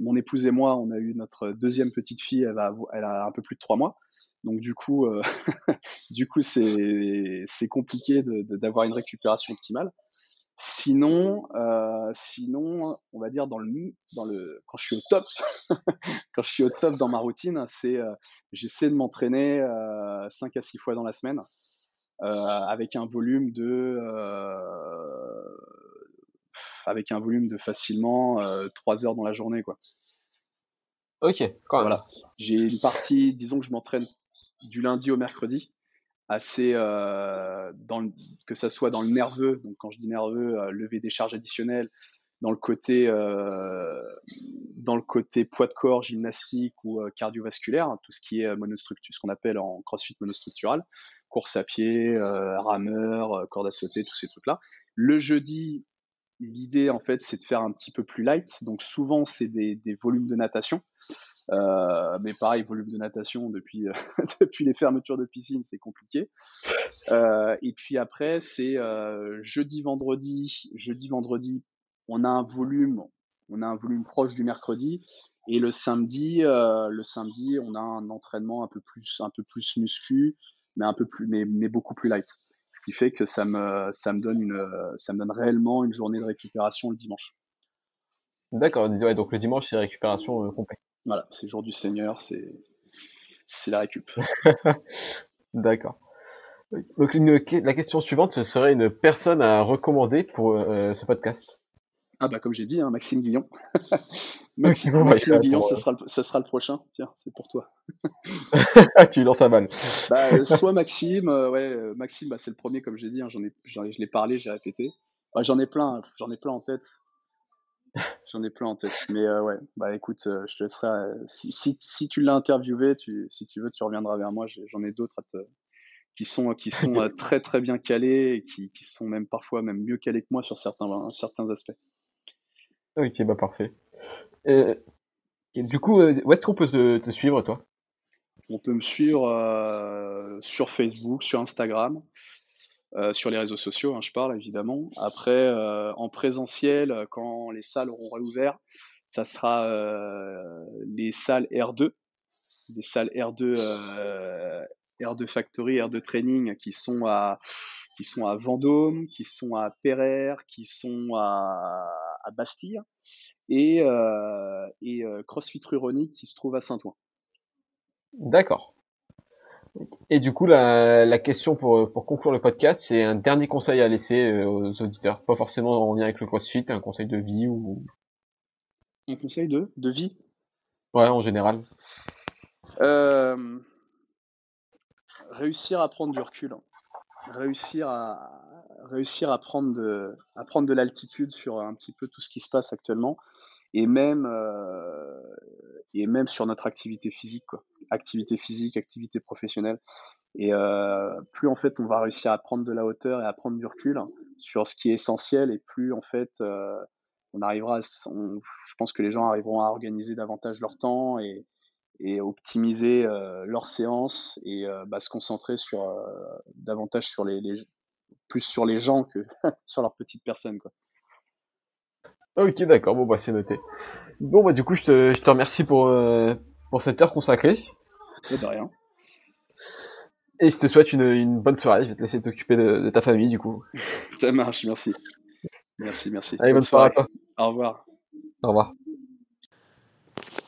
mon épouse et moi, on a eu notre deuxième petite fille, elle, elle a un peu plus de trois mois, donc du coup, euh, <laughs> du coup c'est c'est compliqué d'avoir une récupération optimale. Sinon, euh, sinon, on va dire dans le, dans le, quand je suis au top, <laughs> quand je suis au top dans ma routine, c'est, euh, j'essaie de m'entraîner euh, 5 à 6 fois dans la semaine, avec un volume de, avec un volume de facilement 3 heures dans la journée, quoi. Ok, quand même. Voilà. J'ai une partie, disons que je m'entraîne du lundi au mercredi, assez euh, que ça soit dans le nerveux, donc quand je dis nerveux, euh, lever des charges additionnelles, dans le côté euh, dans le côté poids de corps, gymnastique ou cardiovasculaire, hein, tout ce qui est monostructure, ce qu'on appelle en CrossFit monostructural, course à pied, rameur, corde à sauter, tous ces trucs-là. Le jeudi, l'idée en fait, c'est de faire un petit peu plus light, donc souvent c'est des volumes de natation. Euh, mais pareil, volume de natation depuis, euh, <laughs> depuis les fermetures de piscine, c'est compliqué. Euh, et puis après, c'est euh, jeudi, vendredi. Jeudi, vendredi, on a un volume, on a un volume proche du mercredi. Et le samedi, euh, le samedi, on a un entraînement un peu plus, un peu plus muscu, mais un peu plus, mais, mais beaucoup plus light. Ce qui fait que ça me, ça me donne une, ça me donne réellement une journée de récupération le dimanche. D'accord. donc le dimanche c'est récupération euh, complète. Voilà, c'est jour du Seigneur, c'est la récup. <laughs> D'accord. Donc une, la question suivante, ce serait une personne à recommander pour euh, ce podcast. Ah bah comme j'ai dit, hein, Maxime Guillon. <laughs> Maxime, Maxime Guillon, ce sera, le, ça sera le prochain. Tiens, c'est pour toi. <laughs> tu lances un mal. Bah, soit Maxime, euh, ouais, euh, Maxime, bah, c'est le premier comme j'ai dit. Hein, j'en ai, je l'ai parlé, j'ai répété. Bah, j'en ai plein, j'en ai plein en tête. J'en ai plein en tête. Mais euh, ouais, bah écoute, euh, je te laisserai. Euh, si, si, si, tu l'as interviewé, tu, si tu veux, tu reviendras vers moi. J'en ai, d'autres qui sont, qui sont <laughs> très très bien calés et qui, qui, sont même parfois même mieux calés que moi sur certains, certains aspects. Ok, bah parfait. Euh, du coup, où est-ce qu'on peut te, te, suivre, toi? On peut me suivre sur Facebook, sur Instagram. Euh, sur les réseaux sociaux, hein, je parle évidemment. Après, euh, en présentiel, quand les salles auront réouvert, ça sera euh, les salles R2, les salles R2, R2 Factory, R2 Training, qui sont à Vendôme, qui sont à Pereire, qui sont à, à Bastille, et, et CrossFit Ruronique qui se trouve à Saint-Ouen. D'accord. Et du coup, la, la question pour, pour conclure le podcast, c'est un dernier conseil à laisser euh, aux auditeurs. Pas forcément en lien avec le CrossFit, un conseil de vie ou... Un conseil de, de vie? Ouais, en général. Euh, réussir à prendre du recul. Réussir à, réussir à prendre de, à prendre de l'altitude sur un petit peu tout ce qui se passe actuellement et même, euh, et même sur notre activité physique. Activité physique, activité professionnelle. Et euh, plus en fait on va réussir à prendre de la hauteur et à prendre du recul sur ce qui est essentiel, et plus en fait euh, on arrivera, je pense que les gens arriveront à organiser davantage leur temps et, optimiser leurs séances et bah, se concentrer sur davantage sur les, les- plus sur les gens que <laughs> sur leurs petites personnes quoi. Ok, d'accord, bon bah c'est noté. Bon bah du coup je te, je te remercie pour, euh, pour cette heure consacrée Et de rien. et je te souhaite une, une bonne soirée. Je vais te laisser t'occuper de, de ta famille du coup. Ça marche, merci. Merci, merci. Allez, bonne soirée à toi. Au revoir. Au revoir.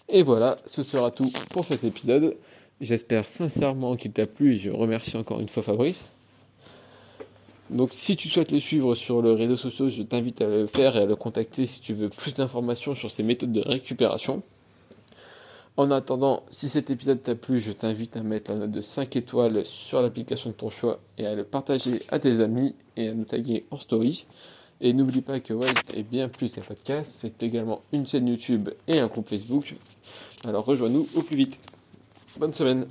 Et voilà, ce sera tout pour cet épisode. J'espère sincèrement qu'il t'a plu et je remercie encore une fois Fabrice. Donc si tu souhaites le suivre sur les réseaux sociaux, je t'invite à le faire et à le contacter si tu veux plus d'informations sur ses méthodes de récupération. En attendant, si cet épisode t'a plu, je t'invite à mettre la note de 5 étoiles sur l'application de ton choix et à le partager à tes amis et à nous taguer en story. Et n'oublie pas que Wild est bien plus qu'un podcast, c'est également une chaîne YouTube et un groupe Facebook. Alors rejoins-nous au plus vite. Bonne semaine